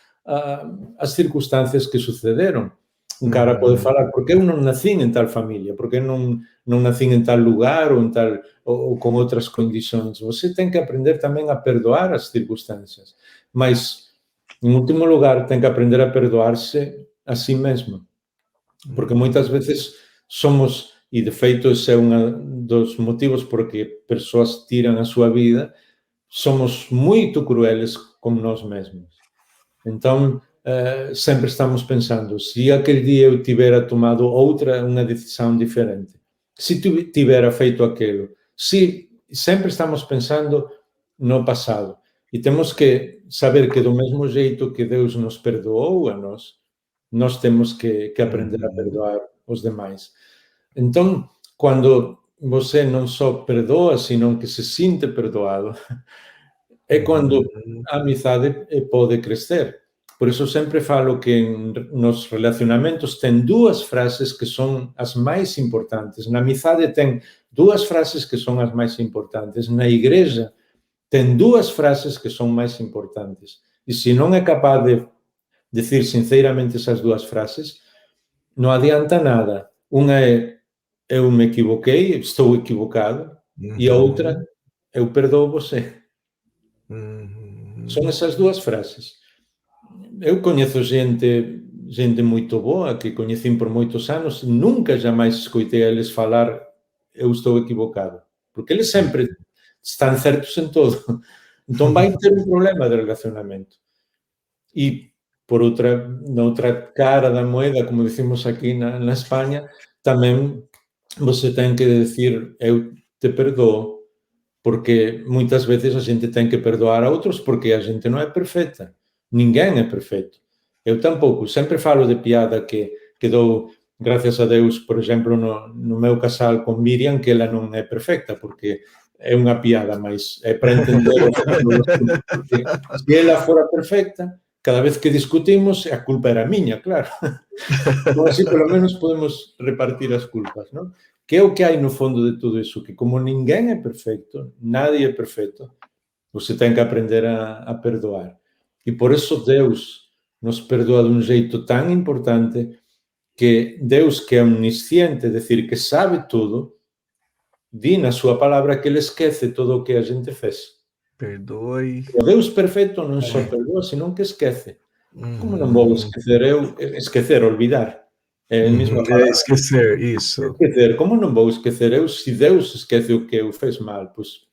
as circunstâncias que sucederam. Un cara pode falar, por que eu non nacín en tal familia? Por que non, non nacín en tal lugar ou, en tal, ou, ou con outras condicións? Você ten que aprender tamén a perdoar as circunstancias. Mas, en último lugar, ten que aprender a perdoarse a si mesmo. Porque moitas veces somos, e de feito ese é un dos motivos por que persoas tiran a súa vida, somos moito crueles con nós mesmos. Entón, uh, sempre estamos pensando, se aquele dia eu tivera tomado outra, uma decisão diferente, se tivera feito aquilo, se sempre estamos pensando no passado. E temos que saber que do mesmo jeito que Deus nos perdoou a nós, nós temos que, que aprender a perdoar os demais. Então, quando você não só perdoa, sino que se sente perdoado, é quando a amizade pode crescer. Por iso sempre falo que nos relacionamentos ten dúas frases que son as máis importantes. Na amizade ten dúas frases que son as máis importantes. Na igreja ten dúas frases que son máis importantes. E se non é capaz de decir sinceramente esas dúas frases, non adianta nada. Unha é eu me equivoquei, estou equivocado, uhum. e a outra eu perdoo você. Uhum. Son esas dúas frases eu coñezo xente xente moito boa que coñecín por moitos anos, nunca jamais escoitei a eles falar eu estou equivocado, porque eles sempre están certos en todo. Entón vai ter un problema de relacionamento. E por outra, na outra cara da moeda, como dicimos aquí na, na España, tamén você ten que decir eu te perdoo, porque moitas veces a xente ten que perdoar a outros porque a xente non é perfecta. Ninguén é perfeito. Eu tampouco. Sempre falo de piada que, que dou, gracias a Deus, por exemplo, no, no meu casal con Miriam, que ela non é perfecta, porque é unha piada, mas é para entender se ela fora perfecta, cada vez que discutimos, a culpa era miña, claro. Então, así, pelo menos, podemos repartir as culpas, non? Que é o que hai no fundo de tudo isso? Que como ninguém é perfeito, nadie é perfeito, você tem que aprender a, a perdoar. E por isso Deus nos perdoa de um jeito tão importante que Deus, que é omnisciente, é decir, que sabe tudo, diz na sua palavra que ele esquece tudo o que a gente fez. Perdoe. O Deus perfeito não só perdoa, senão que esquece. Uhum. Como não vou esquecer eu? Esquecer, olvidar. É a mesma uhum. É esquecer, isso. Esquecer. Como não vou esquecer eu se Deus esquece o que eu fiz mal? Pois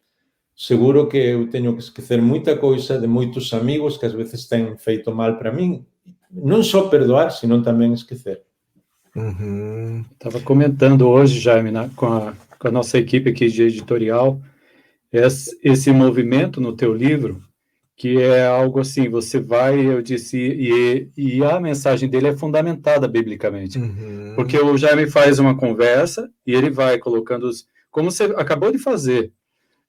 seguro que eu tenho que esquecer muita coisa de muitos amigos que às vezes têm feito mal para mim. Não só perdoar, senão também esquecer. Estava uhum. comentando hoje, Jaime, na, com, a, com a nossa equipe aqui de editorial, esse, movimento no teu livro, que é algo assim, você vai, eu disse, e, e a mensagem dele é fundamentada biblicamente, uhum. porque o Jaime faz uma conversa e ele vai colocando os, como você acabou de fazer,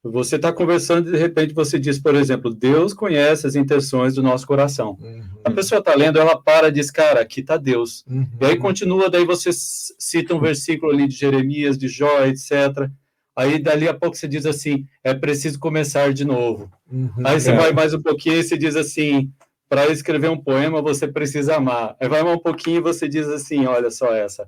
você está conversando e de repente você diz, por exemplo, Deus conhece as intenções do nosso coração. Uhum. A pessoa está lendo, ela para e diz, cara, aqui está Deus. Uhum. E aí continua, daí você cita um versículo ali de Jeremias, de Jó, etc. Aí dali a pouco você diz assim, é preciso começar de novo. Uhum, aí você é. vai mais um pouquinho e você diz assim, para escrever um poema você precisa amar. Aí vai mais um pouquinho e você diz assim, olha só essa,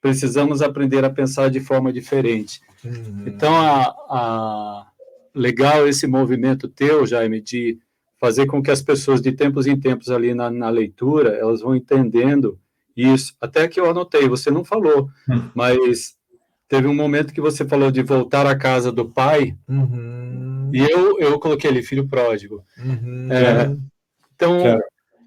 precisamos aprender a pensar de forma diferente. Uhum. Então, a, a, legal esse movimento teu, Jaime, de fazer com que as pessoas de tempos em tempos ali na, na leitura, elas vão entendendo isso. Até que eu anotei, você não falou, uhum. mas teve um momento que você falou de voltar à casa do pai, uhum. e eu, eu coloquei ali, filho pródigo. Uhum. É, então, claro.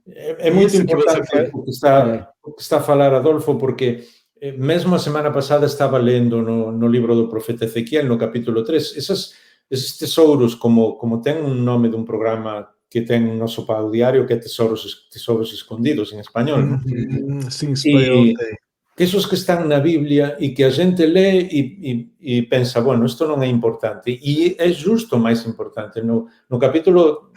é, é, muito importante que o, que está, o que está a falar, Adolfo, porque eh, mesmo a semana passada estava lendo no, no livro do profeta Ezequiel, no capítulo 3, essas, esses tesouros, como, como tem um nome de um programa que tem no nosso pago diário, que é Tesouros, tesouros Escondidos, em espanhol. Uhum. Sim, espanhol. E, esos que están na Biblia e que a xente lê e, e, e pensa, bueno, isto non é importante. E é justo máis importante. No, no capítulo,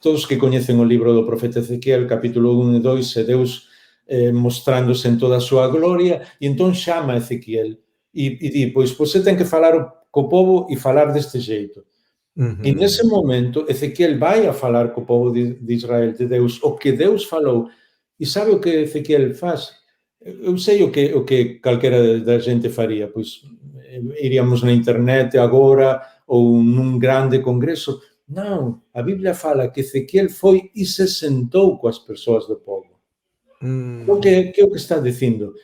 todos que coñecen o libro do profeta Ezequiel, capítulo 1 e 2, é Deus eh, mostrándose en toda a súa gloria, e entón chama Ezequiel e, e di, pois você ten que falar co povo e falar deste xeito. Uh -huh. E nese momento, Ezequiel vai a falar co povo de, de Israel, de Deus, o que Deus falou. E sabe o que Ezequiel faz? Eu sei o que o que calquera da gente faria, pois iríamos na internet agora ou num grande congresso. Não, a Bíblia fala que Ezequiel foi e se sentou com as pessoas do povo. Hum. O que, que é o que está dizendo?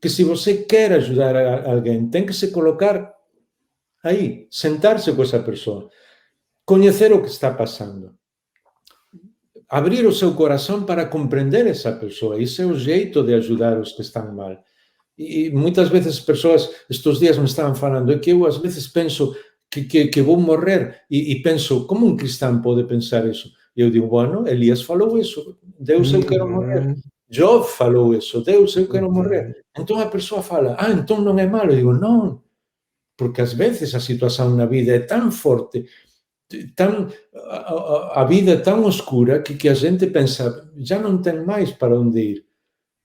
Que se você quer ajudar alguém, tem que se colocar aí, sentar-se com essa pessoa, conhecer o que está passando abrir o seu coração para compreender essa pessoa. Isso é o jeito de ajudar os que estão mal. E muitas vezes as pessoas, estes dias me estavam falando, é que eu às vezes penso que, que, que vou morrer e, e, penso, como um cristão pode pensar isso? E eu digo, bueno, Elias falou isso, Deus, eu quero morrer. Job falou isso, Deus, eu quero morrer. Então a pessoa fala, ah, então não é malo. Eu digo, não, porque às vezes a situação na vida é tão forte tão, a, a, vida é tão oscura que, que a gente pensa, já não tem mais para onde ir.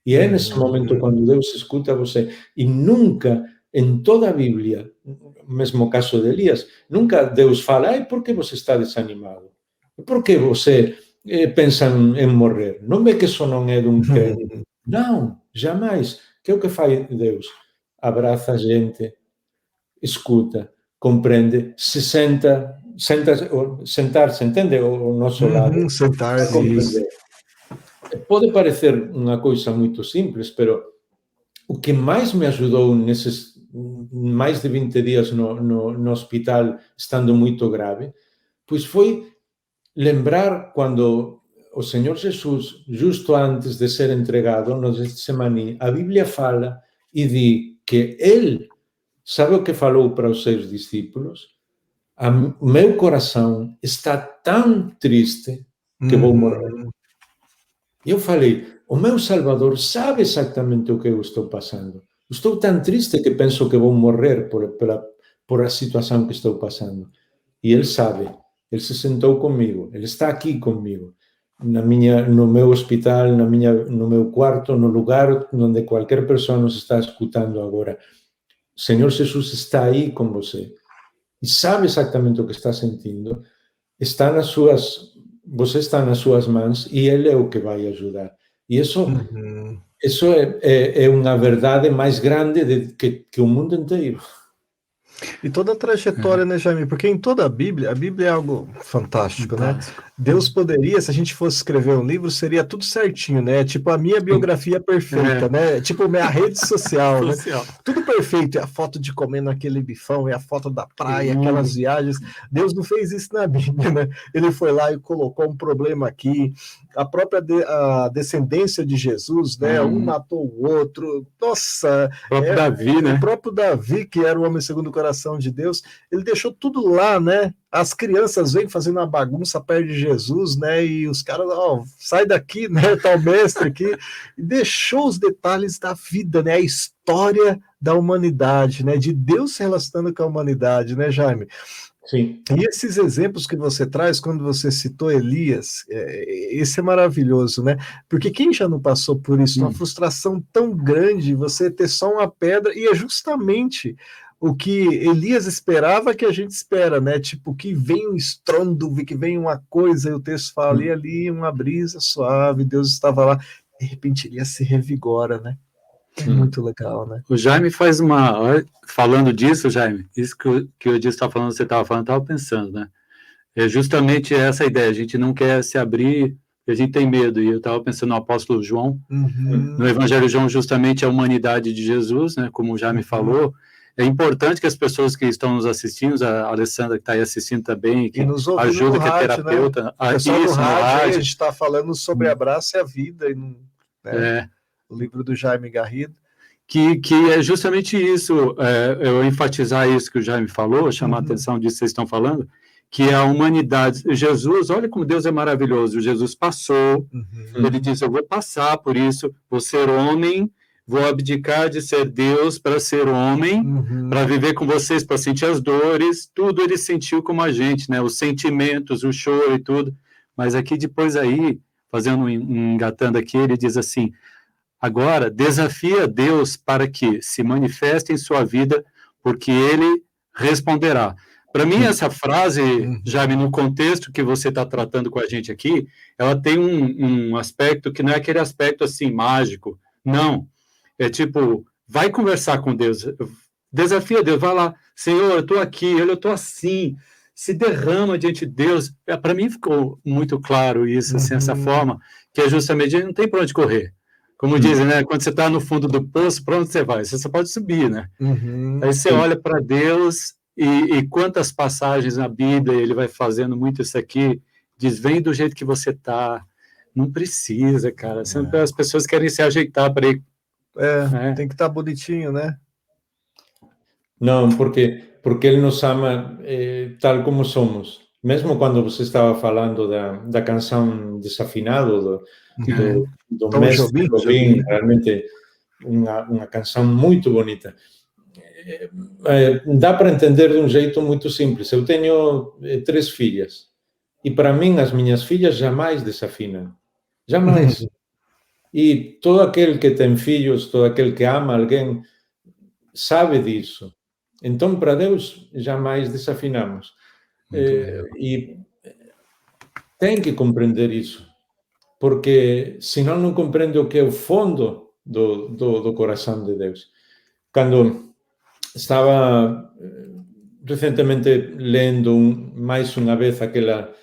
E é nesse momento quando Deus escuta você. E nunca, em toda a Bíblia, mesmo caso de Elias, nunca Deus fala, ai, por que você está desanimado? Por que você eh, pensa em, morrer? Não vê que isso não é de um crédito? Não, jamais. Que é o que faz Deus? Abraça a gente, escuta, compreende, se senta sentar-se, entende? O nosso lado. Uhum, sentar-se. Pode parecer uma coisa muito simples, pero o que mais me ajudou nesses mais de 20 dias no, no, no hospital, estando muito grave, pois foi lembrar quando o Senhor Jesus, justo antes de ser entregado no Getsemaní, a Bíblia fala e diz que ele sabe o que falou para os seus discípulos? O meu coração está tão triste que vou morrer. E eu falei, o meu Salvador sabe exatamente o que eu estou passando. Estou tão triste que penso que vou morrer por, pela, por a situação que estou passando. E ele sabe. Ele se sentou comigo. Ele está aqui comigo. Na minha, no meu hospital, na minha, no meu quarto, no lugar onde qualquer pessoa nos está escutando agora. Senhor Jesus está aí com você e sabe exatamente o que está sentindo. Está nas suas, você está nas suas mãos e Ele é o que vai ajudar. E isso, uhum. isso é, é, é, uma verdade mais grande de, que, que o mundo inteiro. E toda a trajetória, é. né, Jaime? Porque em toda a Bíblia, a Bíblia é algo fantástico, né? fantástico. né? Deus poderia, se a gente fosse escrever um livro, seria tudo certinho, né? Tipo a minha biografia perfeita, é. né? Tipo minha rede social, né? Tudo perfeito. É a foto de comer naquele bifão, é a foto da praia, aquelas viagens. Deus não fez isso na Bíblia, né? Ele foi lá e colocou um problema aqui. A própria de, a descendência de Jesus, né? Hum. Um matou o outro. Nossa! O próprio é, Davi, né? O próprio Davi, que era o homem segundo o coração de Deus, ele deixou tudo lá, né? as crianças vêm fazendo uma bagunça perto de Jesus, né? E os caras, ó, sai daqui, né? Tá o mestre aqui. E deixou os detalhes da vida, né? A história da humanidade, né? De Deus se relacionando com a humanidade, né, Jaime? Sim. E esses exemplos que você traz, quando você citou Elias, é, esse é maravilhoso, né? Porque quem já não passou por isso, uma frustração tão grande, você ter só uma pedra, e é justamente o que Elias esperava que a gente espera, né? Tipo, que vem um estrondo, que vem uma coisa, e o texto fala, e ali uma brisa suave, Deus estava lá, de repente Elias se revigora, né? É hum. muito legal, né? O Jaime faz uma. Falando disso, Jaime, isso que o, que o Edilson está falando, você estava falando, estava pensando, né? É justamente essa ideia, a gente não quer se abrir, a gente tem medo, e eu estava pensando no apóstolo João, uhum. no Evangelho João, justamente a humanidade de Jesus, né? Como o Jaime uhum. falou é importante que as pessoas que estão nos assistindo, a Alessandra que está aí assistindo também, que ajuda, que é terapeuta, né? a, isso, no rádio, a gente está falando sobre abraço e a vida, e, né? é. o livro do Jaime Garrido. Que, que é justamente isso, é, eu enfatizar isso que o Jaime falou, chamar uhum. a atenção disso que vocês estão falando, que é a humanidade, Jesus, olha como Deus é maravilhoso, Jesus passou, uhum. ele disse, eu vou passar por isso, vou ser homem, vou abdicar de ser Deus para ser homem, uhum. para viver com vocês, para sentir as dores, tudo ele sentiu como a gente, né? Os sentimentos, o choro e tudo. Mas aqui depois aí, fazendo um engatando aqui, ele diz assim: agora desafia Deus para que se manifeste em sua vida, porque ele responderá. Para mim, essa frase, uhum. Jaime, no contexto que você está tratando com a gente aqui, ela tem um, um aspecto que não é aquele aspecto assim mágico. Não, é tipo, vai conversar com Deus, desafia Deus, vai lá, Senhor, eu estou aqui, eu estou assim, se derrama diante de Deus. É, Para mim ficou muito claro isso, assim, uhum. essa forma, que é justamente, não tem para onde correr. Como uhum. dizem, né? Quando você está no fundo do poço, para onde você vai? Você só pode subir, né? Uhum. Aí você olha para Deus e, e, quantas passagens na Bíblia ele vai fazendo muito isso aqui, diz, vem do jeito que você está, não precisa, cara. Sempre é. as pessoas querem se ajeitar para ir é, é. tem que estar tá bonitinho, né? Não, porque porque ele nos ama eh, tal como somos. Mesmo quando você estava falando da, da canção Desafinado, do, do, do Tom mestre Jobim, realmente uma, uma canção muito bonita. Eh, dá para entender de um jeito muito simples. Eu tenho eh, três filhas e para mim as minhas filhas jamais desafinam. Jamais. E todo aquele que tem filhos, todo aquele que ama alguém, sabe disso. Então, para Deus, jamais desafinamos. É, e tem que compreender isso, porque senão não compreende o que é o fundo do, do, do coração de Deus. Quando estava eh, recentemente lendo um, mais uma vez aquela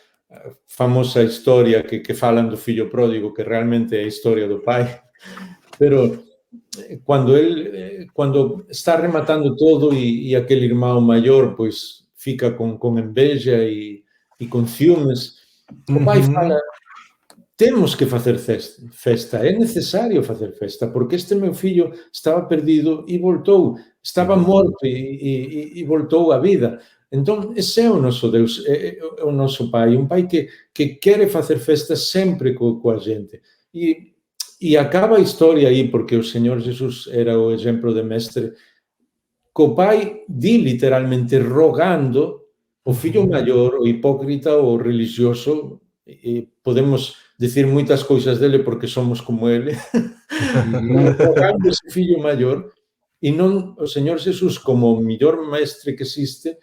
famosa história que, que falam do filho pródigo, que realmente é a história do pai, pero quando ele quando está rematando todo e, e aquele irmão maior pois fica com, com inveja e, e com ciúmes, o pai uhum. fala temos que fazer festa, é necessário fazer festa, porque este meu filho estava perdido e voltou, estava morto e, e, e voltou à vida. Entón, ese é o noso Deus, é, é o noso Pai, un Pai que, que quere facer festa sempre co, coa xente. E, e acaba a historia aí, porque o Señor Jesús era o exemplo de mestre, co Pai di literalmente rogando o fillo maior, o hipócrita, o religioso, e podemos decir moitas cousas dele porque somos como ele, rogando ese fillo maior, e non o Señor Jesús como o mellor mestre que existe,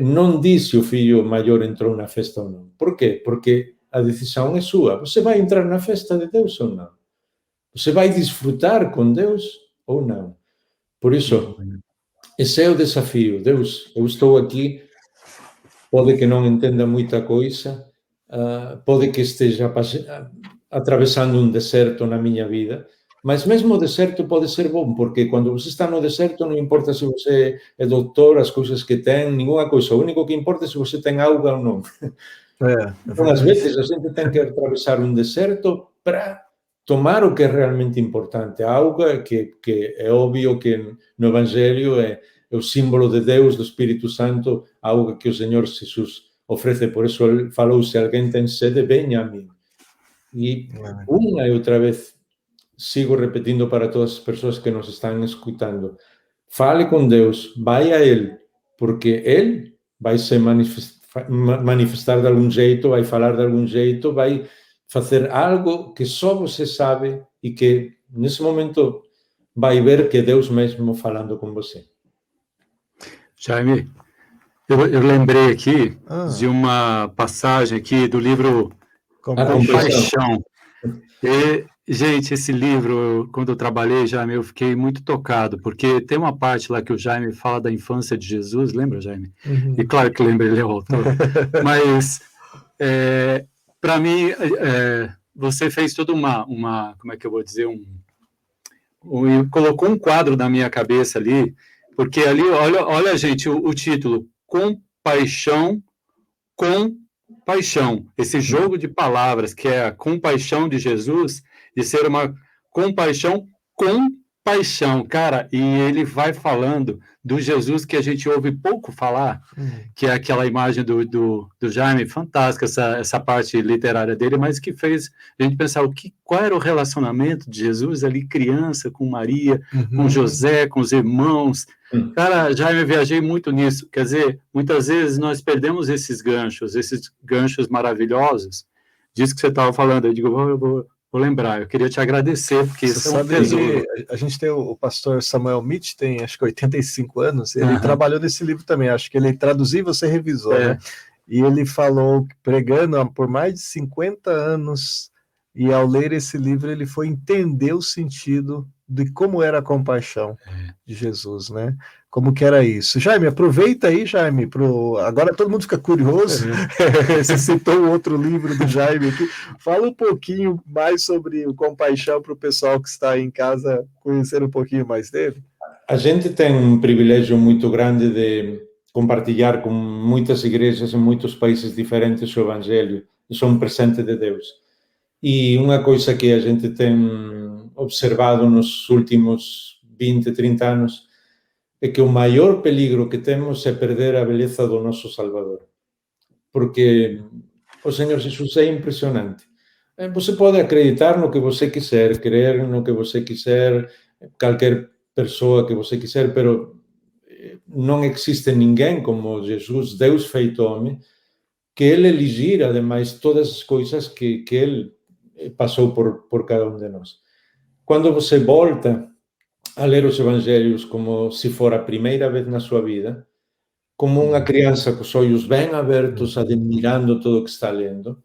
non di se o fillo maior entrou na festa ou non. Por qué? Porque a decisión é súa. Você vai entrar na festa de Deus ou non? Você vai disfrutar con Deus ou non? Por iso, ese é o desafío. Deus, eu estou aquí, pode que non entenda moita coisa, uh, pode que esteja atravesando un deserto na miña vida, Mas mesmo o deserto pode ser bom, porque quando você está no deserto, não importa se você é doutor, as coisas que tem, ninguna coisa. O único que importa é se você tem água ou não. É, então, às vezes, a gente tem que atravessar um deserto para tomar o que é realmente importante. A água, que, que é óbvio que no Evangelho é, é, o símbolo de Deus, do Espírito Santo, a água que o Senhor Jesus oferece. Por isso, ele falou: se alguém tem sede, venha a mim. E uma e outra vez sigo repetindo para todas as pessoas que nos estão escutando: fale com Deus, vai a Ele, porque Ele vai se manifestar manifestar de algum jeito, vai falar de algum jeito, vai fazer algo que só você sabe e que nesse momento vai ver que é Deus mesmo falando com você. Jaime, eu, eu lembrei aqui ah. de uma passagem aqui do livro Compaixão. E Gente, esse livro, quando eu trabalhei, Jaime, eu fiquei muito tocado, porque tem uma parte lá que o Jaime fala da infância de Jesus, lembra, Jaime? Uhum. E claro que lembra, ele é o autor. Mas, é, para mim, é, você fez toda uma, uma, como é que eu vou dizer, um, um, colocou um quadro na minha cabeça ali, porque ali, olha, olha gente, o, o título, Compaixão com Paixão. Esse jogo de palavras, que é a compaixão de Jesus, de ser uma compaixão com paixão, cara, e ele vai falando do Jesus que a gente ouve pouco falar, uhum. que é aquela imagem do, do, do, Jaime, fantástica essa, essa parte literária dele, mas que fez a gente pensar o que, qual era o relacionamento de Jesus ali, criança, com Maria, uhum. com José, com os irmãos. Uhum. Cara, Jaime, viajei muito nisso, quer dizer, muitas vezes nós perdemos esses ganchos, esses ganchos maravilhosos, disso que você estava falando, eu digo, vou, vou, Vou lembrar, eu queria te agradecer, porque Você isso é um tesouro. A gente tem o, pastor Samuel Mitch, tem acho que 85 anos, ele uhum. trabalhou nesse livro também, acho que ele traduziu e você revisou, é. né? E ele falou, pregando por mais de 50 anos, e ao ler esse livro ele foi entender o sentido de como era a compaixão é. de Jesus, né? Como que era isso. Jaime, aproveita aí, Jaime, pro... agora todo mundo fica curioso. É. Você citou outro livro do Jaime aqui. Fala um pouquinho mais sobre o compaixão para o pessoal que está em casa conhecer um pouquinho mais dele. A gente tem um privilégio muito grande de compartilhar com muitas igrejas em muitos países diferentes o Evangelho. São um presente de Deus. E uma coisa que a gente tem observado nos últimos 20, 30 anos é que o maior peligro que temos é perder a beleza do nosso Salvador. Porque o Senhor Jesus é impressionante. Eh, você pode acreditar no que você quiser, crer no que você quiser, qualquer pessoa que você quiser, pero eh, não existe ninguém como Jesus, Deus feito homem, que ele elegir, ademais, todas as coisas que, que ele eh, passou por, por cada um de nós. Quando você volta a ler os evangelhos como se for a primeira vez na sua vida, como uma criança com os olhos bem abertos, admirando tudo o que está lendo,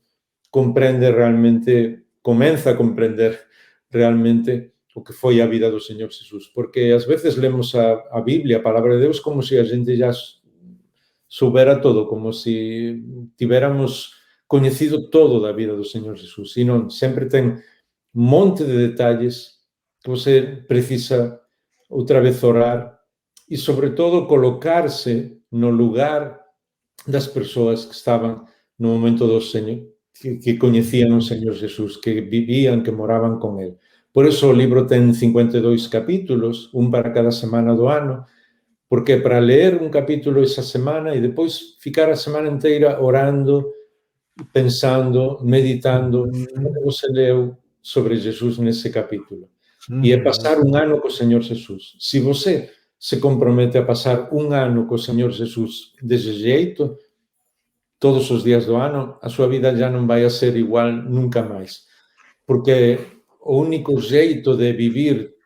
compreende realmente, começa a compreender realmente o que foi a vida do Senhor Jesus. Porque às vezes lemos a, a Bíblia, a palavra de Deus, como se a gente já soubera todo, como se tivéssemos conhecido todo da vida do Senhor Jesus. E não, sempre tem um monte de detalhes você precisa outra vez orar e, sobretudo, colocar-se no lugar das pessoas que estavam no momento do Senhor, que, que conheciam o Senhor Jesus, que viviam, que moravam com Ele. Por isso o livro tem 52 capítulos, um para cada semana do ano, porque para ler um capítulo essa semana e depois ficar a semana inteira orando, pensando, meditando que você leu, sobre Jesus nesse capítulo. Uhum. E é passar um ano com o Senhor Jesus. Se você se compromete a passar um ano com o Senhor Jesus desse jeito, todos os dias do ano, a sua vida já não vai ser igual nunca mais. Porque o único jeito de viver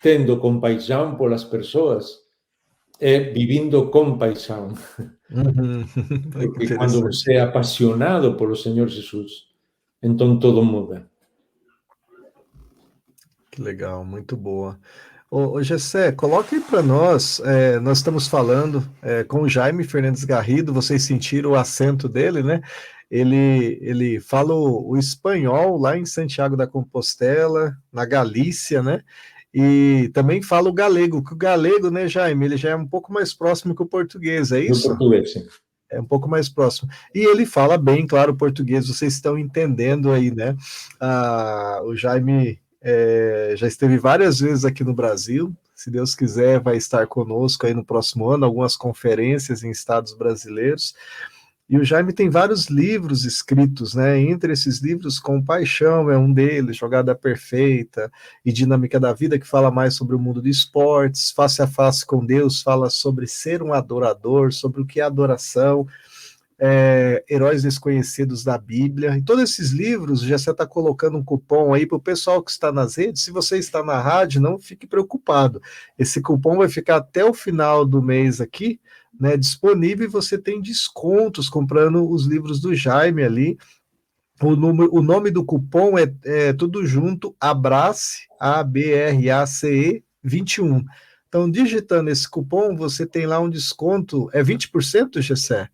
tendo compaixão pelas pessoas, é vivendo com paixão. Uhum. Porque quando você é apaixonado pelo Senhor Jesus, então tudo muda. Que legal, muito boa. Ô, ô Gessé, coloque aí para nós, é, nós estamos falando é, com o Jaime Fernandes Garrido, vocês sentiram o acento dele, né? Ele, ele fala o, o espanhol lá em Santiago da Compostela, na Galícia, né? E também fala o galego, que o galego, né, Jaime, ele já é um pouco mais próximo que o português, é isso? O português, sim. É um pouco mais próximo. E ele fala bem, claro, português, vocês estão entendendo aí, né? Ah, o Jaime é, já esteve várias vezes aqui no Brasil, se Deus quiser, vai estar conosco aí no próximo ano, algumas conferências em estados brasileiros. E o Jaime tem vários livros escritos, né? Entre esses livros, Compaixão é um deles, Jogada Perfeita e Dinâmica da Vida, que fala mais sobre o mundo de esportes, Face a Face com Deus, fala sobre ser um adorador, sobre o que é adoração, é, Heróis Desconhecidos da Bíblia. E todos esses livros, já você está colocando um cupom aí para o pessoal que está nas redes. Se você está na rádio, não fique preocupado. Esse cupom vai ficar até o final do mês aqui né, disponível e você tem descontos comprando os livros do Jaime ali. O, número, o nome do cupom é, é tudo junto, Abrace, A-B-R-A-C-E 21. Então, digitando esse cupom, você tem lá um desconto, é 20%, Gessé?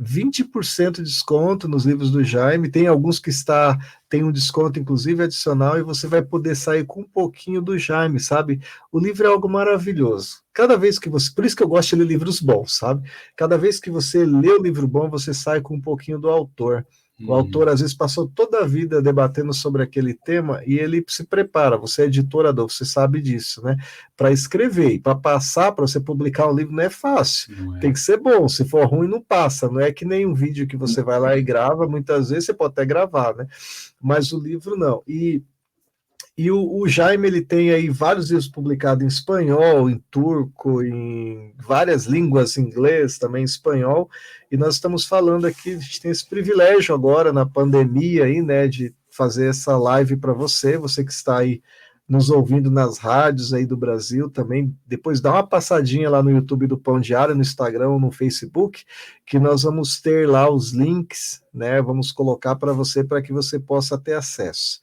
20% de desconto nos livros do Jaime. Tem alguns que está tem um desconto inclusive adicional e você vai poder sair com um pouquinho do Jaime, sabe? O livro é algo maravilhoso. Cada vez que você, por isso que eu gosto de ler livros bons, sabe? Cada vez que você lê o livro bom, você sai com um pouquinho do autor. O autor, às vezes, passou toda a vida debatendo sobre aquele tema e ele se prepara. Você é editorador, você sabe disso, né? Para escrever e para passar, para você publicar um livro, não é fácil. Não é. Tem que ser bom. Se for ruim, não passa. Não é que nem um vídeo que você vai lá e grava. Muitas vezes você pode até gravar, né? Mas o livro não. E e o, o, Jaime ele tem aí vários livros publicados em espanhol, em turco, em várias línguas, inglês, também espanhol. E nós estamos falando aqui, a gente tem esse privilégio agora na pandemia aí, né, de fazer essa live para você, você que está aí nos ouvindo nas rádios aí do Brasil também. Depois dá uma passadinha lá no YouTube do Pão Diário, no Instagram, no Facebook, que nós vamos ter lá os links, né? Vamos colocar para você para que você possa ter acesso.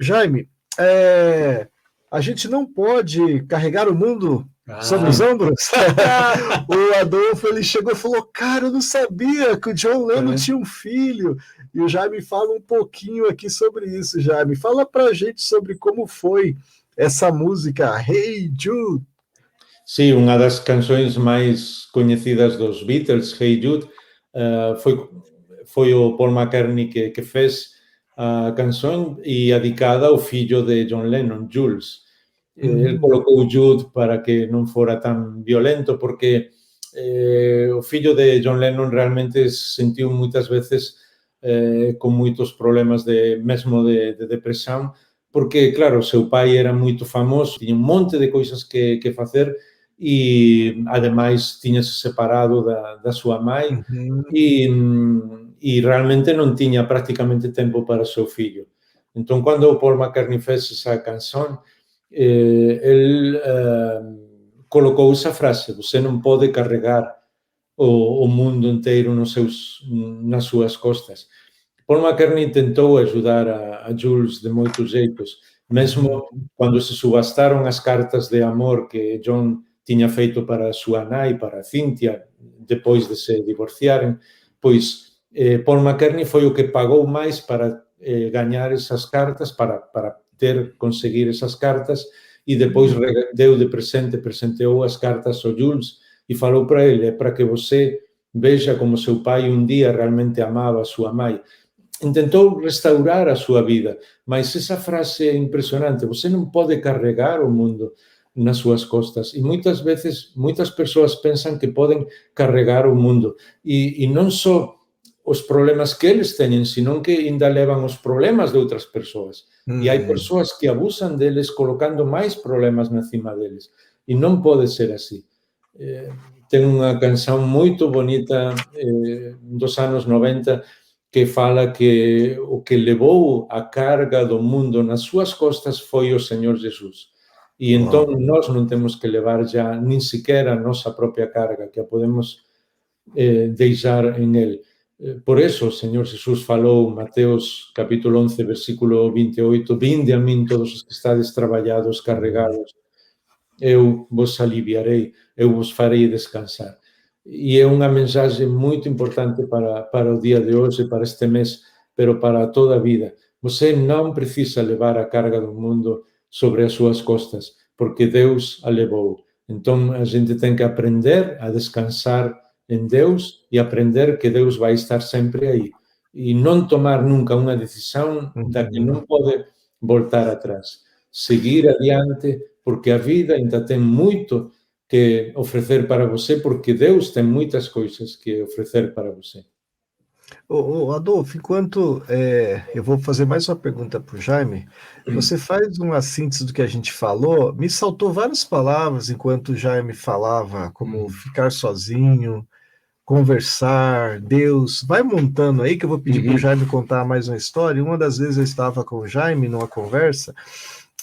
Jaime, é, a gente não pode carregar o mundo ah. sobre os ombros. o Adolfo ele chegou e falou: Cara, eu não sabia que o John Lennon é. tinha um filho. E o Jaime fala um pouquinho aqui sobre isso, Jaime. Fala pra gente sobre como foi essa música Hey Jude. Sim, uma das canções mais conhecidas dos Beatles, Hey Jude, uh, foi, foi o Paul McCartney que, que fez a canção e dedicada ao filho de John Lennon, Jules. Uhum. Ele colocou Jude para que não fora tão violento, porque eh, o filho de John Lennon realmente sentiu muitas vezes eh, com muitos problemas de mesmo de, de, depressão, porque, claro, seu pai era muito famoso, tinha um monte de coisas que, que fazer e, ademais, tinha se separado da, da sua mãe uhum. e e realmente não tinha praticamente tempo para seu filho. Então, quando o Paul McCartney fez essa canção, eh, ele eh, colocou essa frase: Você não pode carregar o, o mundo inteiro nos seus, nas suas costas. Paul McCartney tentou ajudar a, a Jules de muitos jeitos, mesmo quando se subastaram as cartas de amor que John tinha feito para sua nai, para Cynthia, depois de se divorciarem, pois eh, Paul McCartney foi o que pagou mais para eh, ganhar essas cartas, para, para ter, conseguir essas cartas, e depois deu de presente, presenteou as cartas ao Jules e falou para ele, é para que você veja como seu pai um dia realmente amava sua mãe. Tentou restaurar a sua vida, mas essa frase é impressionante, você não pode carregar o mundo nas suas costas. E muitas vezes, muitas pessoas pensam que podem carregar o mundo. E, e não só os problemas que eles têm, senão que ainda levam os problemas de outras pessoas. Uhum. E há pessoas que abusam deles, colocando mais problemas na cima deles. E não pode ser assim. Eh, tem uma canção muito bonita eh, dos anos 90 que fala que o que levou a carga do mundo nas suas costas foi o Senhor Jesus. E então nós não temos que levar já nem sequer a nossa própria carga, que a podemos eh, deixar em Ele. Eh, por eso o Señor Jesús falou, Mateus capítulo 11, versículo 28, Vinde a min todos os que estades traballados, carregados, eu vos aliviarei, eu vos farei descansar. E é unha mensaxe moito importante para, para o día de hoxe, para este mes, pero para toda a vida. Você non precisa levar a carga do mundo sobre as súas costas, porque Deus a levou. Então a gente tem que aprender a descansar em Deus e aprender que Deus vai estar sempre aí. E não tomar nunca uma decisão da que não pode voltar atrás. Seguir adiante, porque a vida ainda tem muito que oferecer para você, porque Deus tem muitas coisas que oferecer para você. Ô, ô, Adolfo, enquanto é, eu vou fazer mais uma pergunta para o Jaime, você faz uma síntese do que a gente falou, me saltou várias palavras enquanto o Jaime falava, como hum. ficar sozinho, conversar, Deus, vai montando aí que eu vou pedir uhum. para o Jaime contar mais uma história. Uma das vezes eu estava com o Jaime numa conversa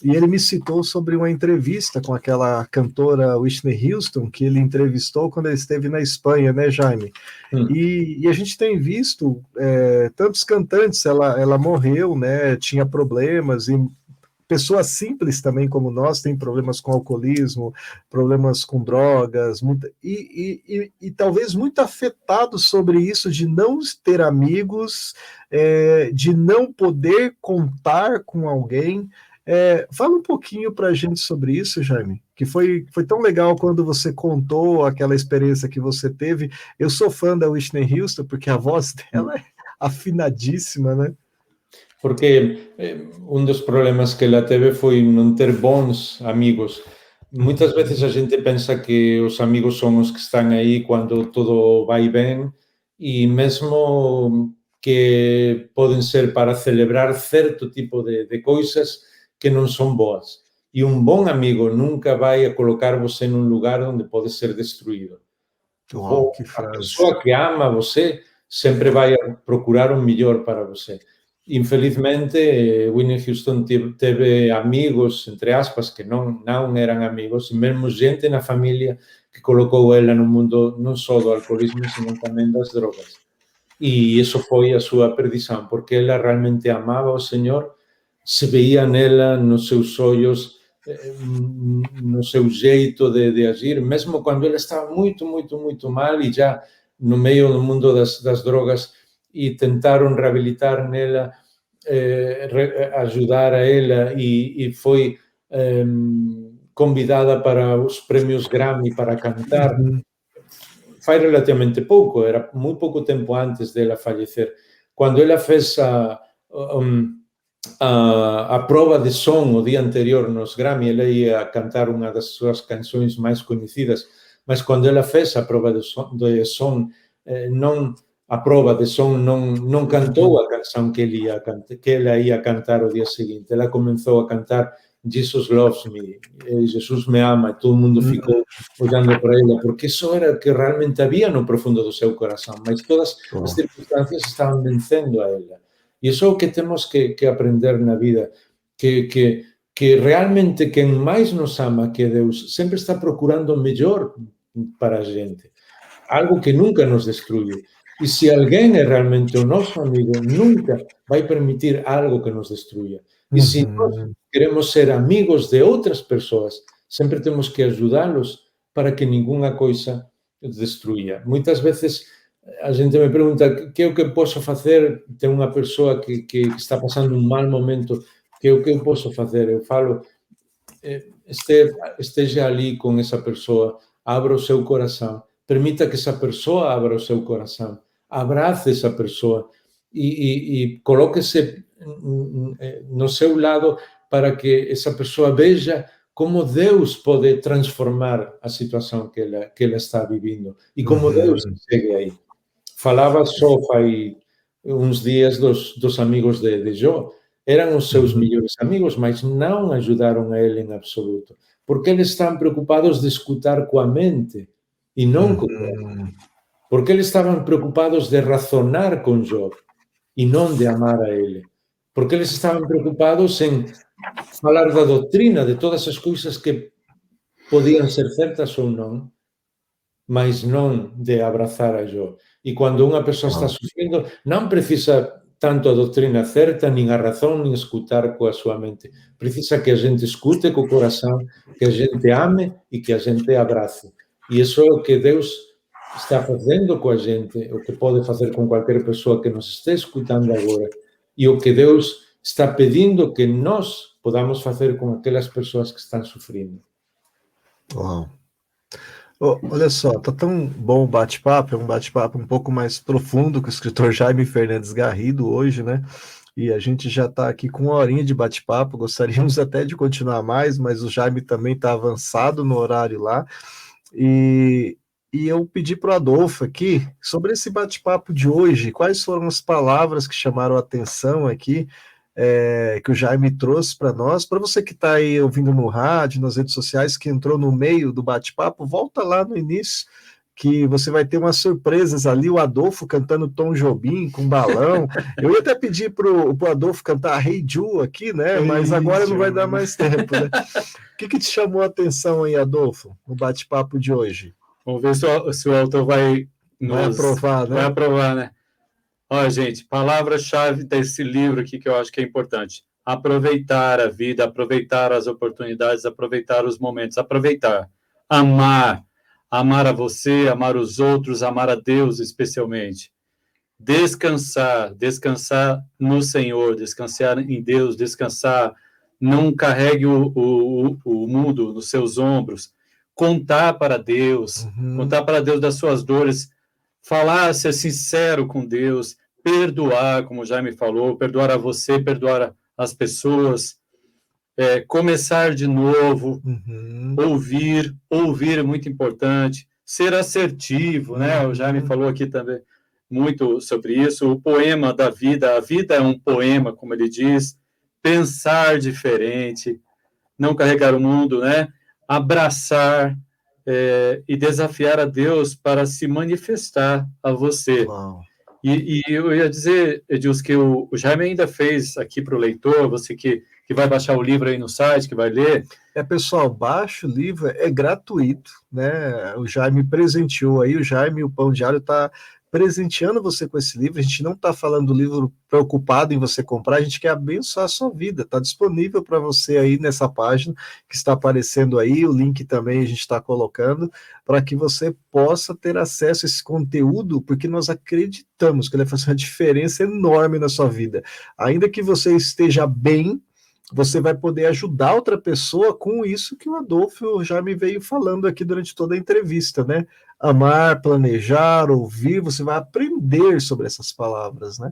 e ele me citou sobre uma entrevista com aquela cantora Whitney Houston, que ele entrevistou quando ele esteve na Espanha, né, Jaime? Hum. E, e, a gente tem visto é, tantos cantantes, ela, ela morreu, né, tinha problemas, e pessoas simples também como nós têm problemas com alcoolismo, problemas com drogas, muita, e, e, e, talvez muito afetados sobre isso de não ter amigos, é, de não poder contar com alguém. É, fala um pouquinho para a gente sobre isso, Jaime, que foi, foi tão legal quando você contou aquela experiência que você teve. Eu sou fã da Whitney Houston, porque a voz dela é afinadíssima, né? Porque eh, um dos problemas que ela teve foi não ter bons amigos. Muitas vezes a gente pensa que os amigos são os que estão aí quando tudo vai bem, e mesmo que podem ser para celebrar certo tipo de, de coisas, que não são boas. E um bom amigo nunca vai a colocar você num lugar onde pode ser destruído. Uau. A pessoa que ama você sempre vai procurar o melhor para você. Infelizmente, Winnie Houston teve amigos, entre aspas, que não, não eram amigos, e mesmo gente na família que colocou ela no mundo não só do alcoolismo, sino também das drogas. E isso foi a sua perdição, porque ela realmente amava o Senhor se veía nela, nos seus ollos, eh, no seu jeito de, de agir, mesmo quando ela estava muito, muito, muito mal e já no meio do mundo das, das drogas e tentaram reabilitar nela, eh, ajudar a ela e, e foi eh, convidada para os prêmios Grammy para cantar. Faz relativamente pouco, era muito pouco tempo antes dela falecer. Quando ela fez a, a, a prova de som o día anterior nos Grammy, ela ia cantar unha das súas canções máis coñecidas, mas cando ela fez a prova de son, de son eh, non a prova de son non, non cantou a canción que, ele ia, que ela ia cantar o día seguinte. Ela comenzou a cantar Jesus loves me, eh, Jesus me ama, e todo o mundo mm. ficou olhando para ela, porque eso era o que realmente había no profundo do seu corazón, mas todas as circunstancias estaban vencendo a ela. E iso é o que temos que, que aprender na vida, que, que, que realmente quen máis nos ama que Deus sempre está procurando o mellor para a gente, algo que nunca nos destruye. E se alguém é realmente o nosso amigo, nunca vai permitir algo que nos destruya. E se nós queremos ser amigos de outras pessoas, sempre temos que ajudá-los para que nenhuma coisa destruya. Muitas vezes a gente me pergunta que é o que posso fazer, tem unha persoa que, que está pasando un mal momento, que é o que eu posso fazer? Eu falo, eh, este, esteja ali com essa pessoa, abra o seu coração, permita que essa pessoa abra o seu coração, abrace essa pessoa e, e, e coloque-se no seu lado para que essa pessoa veja como Deus pode transformar a situação que ela, que ela está vivendo e como uhum. Deus segue aí. falaba só fai uns días dos, dos amigos de, de Jó. Eran os seus mellores amigos, mas non ajudaron a ele en absoluto. Porque eles están preocupados de escutar coa mente e non co corazón. Porque eles estaban preocupados de razonar con Jó e non de amar a ele. Porque eles estaban preocupados en falar da doutrina, de todas as coisas que podiam ser certas ou não, mas não de abraçar a yo. E quando uma pessoa está sofrendo, não precisa tanto a doutrina certa, nem a razão, nem escutar com a sua mente. Precisa que a gente escute com o coração, que a gente ame e que a gente abrace. E isso é o que Deus está fazendo com a gente, o que pode fazer com qualquer pessoa que nos esteja escutando agora. E o que Deus está pedindo que nós podamos fazer com aquelas pessoas que estão sofrendo. Uau! Oh, olha só, tá tão bom o bate-papo, é um bate-papo um pouco mais profundo que o escritor Jaime Fernandes Garrido hoje, né? E a gente já está aqui com uma horinha de bate-papo, gostaríamos até de continuar mais, mas o Jaime também está avançado no horário lá. E, e eu pedi para o Adolfo aqui, sobre esse bate-papo de hoje, quais foram as palavras que chamaram a atenção aqui é, que o Jaime trouxe para nós. Para você que está aí ouvindo no rádio, nas redes sociais, que entrou no meio do bate-papo, volta lá no início, que você vai ter umas surpresas ali. O Adolfo cantando Tom Jobim com balão. Eu ia até pedir para o Adolfo cantar Hey Ju aqui, né? Mas agora não vai dar mais tempo, né? O que, que te chamou a atenção aí, Adolfo, no bate-papo de hoje? Vamos ver se o, se o autor vai, nos, vai aprovar, né? Vai aprovar, né? Olha, gente, palavra-chave desse livro aqui que eu acho que é importante. Aproveitar a vida, aproveitar as oportunidades, aproveitar os momentos, aproveitar. Amar. Amar a você, amar os outros, amar a Deus especialmente. Descansar, descansar no Senhor, descansar em Deus, descansar. Não carregue o, o, o mundo nos seus ombros. Contar para Deus, uhum. contar para Deus das suas dores, falar, ser sincero com Deus, perdoar, como o Jaime falou, perdoar a você, perdoar as pessoas, é, começar de novo, uhum. ouvir, ouvir é muito importante, ser assertivo, né? O Jaime uhum. falou aqui também muito sobre isso, o poema da vida, a vida é um poema, como ele diz, pensar diferente, não carregar o mundo, né? Abraçar é, e desafiar a Deus para se manifestar a você. E, e, eu ia dizer, Edilson, que o, o Jaime ainda fez aqui para o leitor, você que, que vai baixar o livro aí no site, que vai ler. É, pessoal, baixa o livro, é gratuito, né? O Jaime presenteou aí, o Jaime, o Pão Diário está presenteando você com esse livro. A gente não está falando do livro preocupado em você comprar, a gente quer abençoar a sua vida. Está disponível para você aí nessa página que está aparecendo aí, o link também a gente está colocando, para que você possa ter acesso a esse conteúdo, porque nós acreditamos que ele vai fazer uma diferença enorme na sua vida. Ainda que você esteja bem, você vai poder ajudar outra pessoa com isso que o Adolfo já me veio falando aqui durante toda a entrevista, né? Amar, planejar, ouvir, você vai aprender sobre essas palavras, né?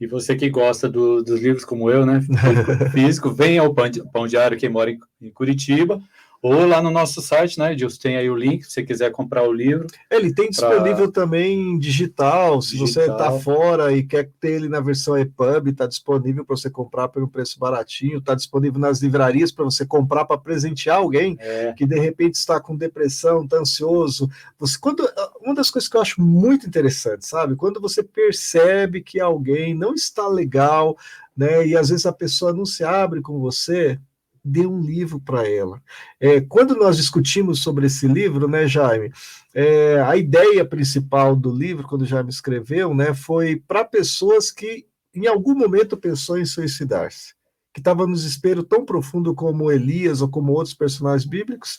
E você que gosta do, dos livros como eu, né? Físico, vem ao Pão, Pão Diário, quem mora em, em Curitiba, ou lá no nosso site, né, Edilson, tem aí o link, se você quiser comprar o livro. Ele tem disponível pra... também digital, se digital. você está fora e quer ter ele na versão EPUB, está disponível para você comprar por um preço baratinho, está disponível nas livrarias para você comprar para presentear alguém é. que de repente está com depressão, está ansioso. Você, quando, uma das coisas que eu acho muito interessante, sabe? Quando você percebe que alguém não está legal, né, e às vezes a pessoa não se abre com você, dê um livro para ela. É, quando nós discutimos sobre esse livro, né, Jaime, é, a ideia principal do livro, quando o Jaime escreveu, né, foi para pessoas que em algum momento pensou em suicidar-se, que estava no desespero tão profundo como Elias ou como outros personagens bíblicos,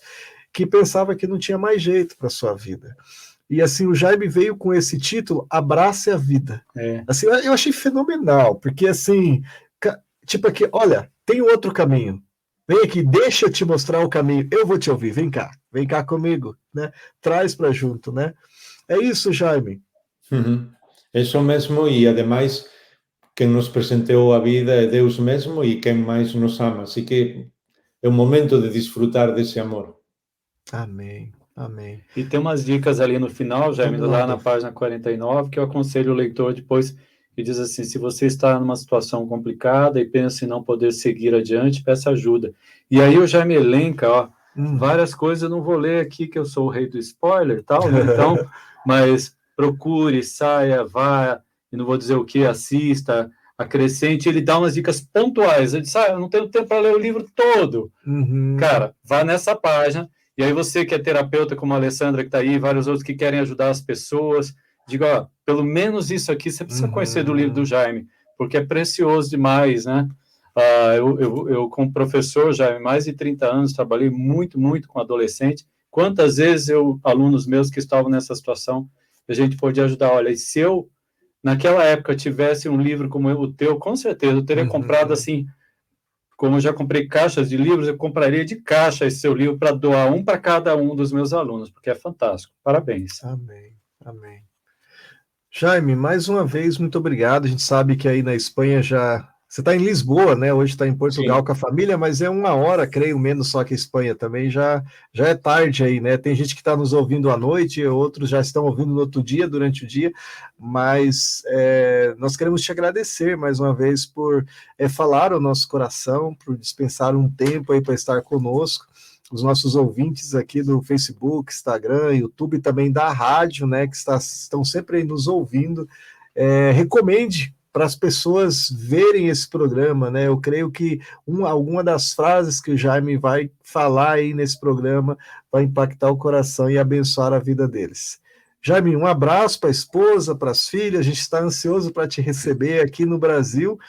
que pensava que não tinha mais jeito para sua vida. E assim, o Jaime veio com esse título, Abrace a Vida. É. Assim, eu achei fenomenal, porque assim, tipo aqui, olha, tem outro caminho. Vem aqui, deixa eu te mostrar o caminho. Eu vou te ouvir. Vem cá, vem cá comigo, né? Traz para junto, né? É isso, Jaime. Uhum. Isso mesmo, e ademais, quem nos presenteou a vida é Deus mesmo e quem mais nos ama. Assim que é o momento de desfrutar desse amor. Amém. Amém. E tem umas dicas ali no final, Jaime, lá na página 49, que eu aconselho o leitor depois que diz assim: se você está numa situação complicada e pensa em não poder seguir adiante, peça ajuda. E aí eu já me elenca, ó, hum. várias coisas, eu não vou ler aqui que eu sou o rei do spoiler tal, né? então, mas procure, saia, vá, e não vou dizer o que, assista, acrescente, ele dá umas dicas pontuais. Ele diz, ah, eu não tenho tempo para ler o livro todo. Uhum. Cara, vá nessa página, e aí você que é terapeuta, como a Alessandra que está aí, vários outros que querem ajudar as pessoas, diga, ó, pelo menos isso aqui você precisa uhum. conhecer do livro do Jaime, porque é precioso demais, né? Uh, eu, eu, eu, como professor, já há mais de 30 anos, trabalhei muito, muito com adolescente. Quantas vezes eu, alunos meus que estavam nessa situação, a gente pode ajudar? Olha, se eu, naquela época, tivesse um livro como o teu, com certeza eu teria uhum. comprado assim, como eu já comprei caixas de livros, eu compraria de caixa esse seu livro para doar um para cada um dos meus alunos, porque é fantástico. Parabéns. Amém, amém. Jaime, mais uma vez, muito obrigado. A gente sabe que aí na Espanha já você está em Lisboa, né? Hoje está em Portugal Sim. com a família, mas é uma hora, creio, menos só que a Espanha também. Já, já é tarde aí, né? Tem gente que está nos ouvindo à noite, outros já estão ouvindo no outro dia, durante o dia. Mas é, nós queremos te agradecer mais uma vez por é, falar o nosso coração, por dispensar um tempo aí para estar conosco. Os nossos ouvintes aqui do Facebook, Instagram, YouTube, também da rádio, né? Que está, estão sempre aí nos ouvindo. É, recomende para as pessoas verem esse programa, né? Eu creio que um, alguma das frases que o Jaime vai falar aí nesse programa vai impactar o coração e abençoar a vida deles. Jaime, um abraço para a esposa, para as filhas. A gente está ansioso para te receber aqui no Brasil.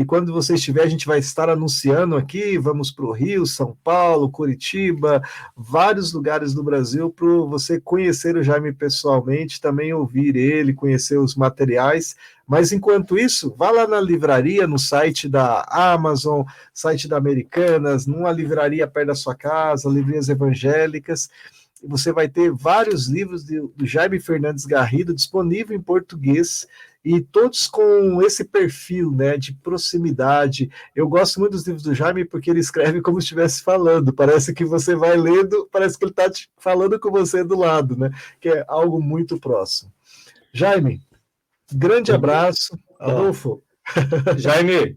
E quando você estiver, a gente vai estar anunciando aqui. Vamos para o Rio, São Paulo, Curitiba, vários lugares do Brasil para você conhecer o Jaime pessoalmente, também ouvir ele, conhecer os materiais. Mas enquanto isso, vá lá na livraria, no site da Amazon, site da Americanas, numa livraria perto da sua casa, livrarias evangélicas você vai ter vários livros do Jaime Fernandes Garrido disponível em português e todos com esse perfil né, de proximidade. Eu gosto muito dos livros do Jaime porque ele escreve como se estivesse falando. Parece que você vai lendo, parece que ele está falando com você do lado, né? Que é algo muito próximo. Jaime, grande abraço. Adolfo. Jaime,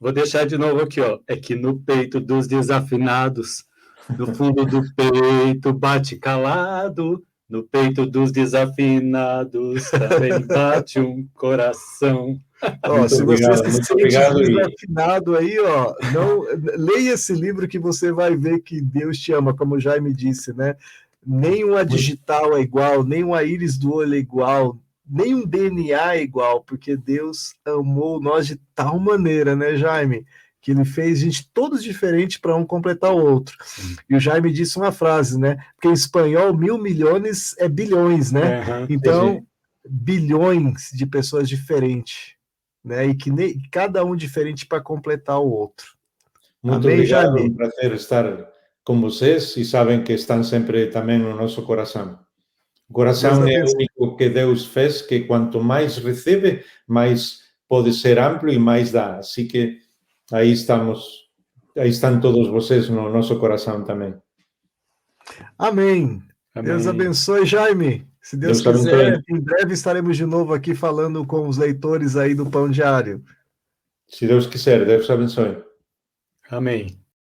vou deixar de novo aqui, ó. É que no peito dos desafinados, no fundo do peito, bate calado no peito dos desafinados também bate um coração. Ó, se você se sente desafinado aí, ó, não, leia esse livro que você vai ver que Deus te ama, como o Jaime disse, né? Nenhuma digital é igual, nenhuma íris do olho é igual, nenhum DNA é igual, porque Deus amou nós de tal maneira, né, Jaime? Que ele fez gente todos diferentes para um completar o outro. Sim. E o Jaime disse uma frase, né? Porque em espanhol, mil milhões é bilhões, né? Uhum, então, entendi. bilhões de pessoas diferentes, né? E que nem, cada um diferente para completar o outro. Muito Amém, obrigado, Jaime? um prazer estar com vocês e sabem que estão sempre também no nosso coração. O coração é o único que Deus fez, que quanto mais recebe, mais pode ser amplo e mais dá. Assim que aí estamos, aí estão todos vocês no nosso coração também. Amém. Amém. Deus abençoe, Jaime. Se Deus, Deus quiser, abençoe. em breve estaremos de novo aqui falando com os leitores aí do Pão Diário. Se Deus quiser, Deus abençoe. Amém.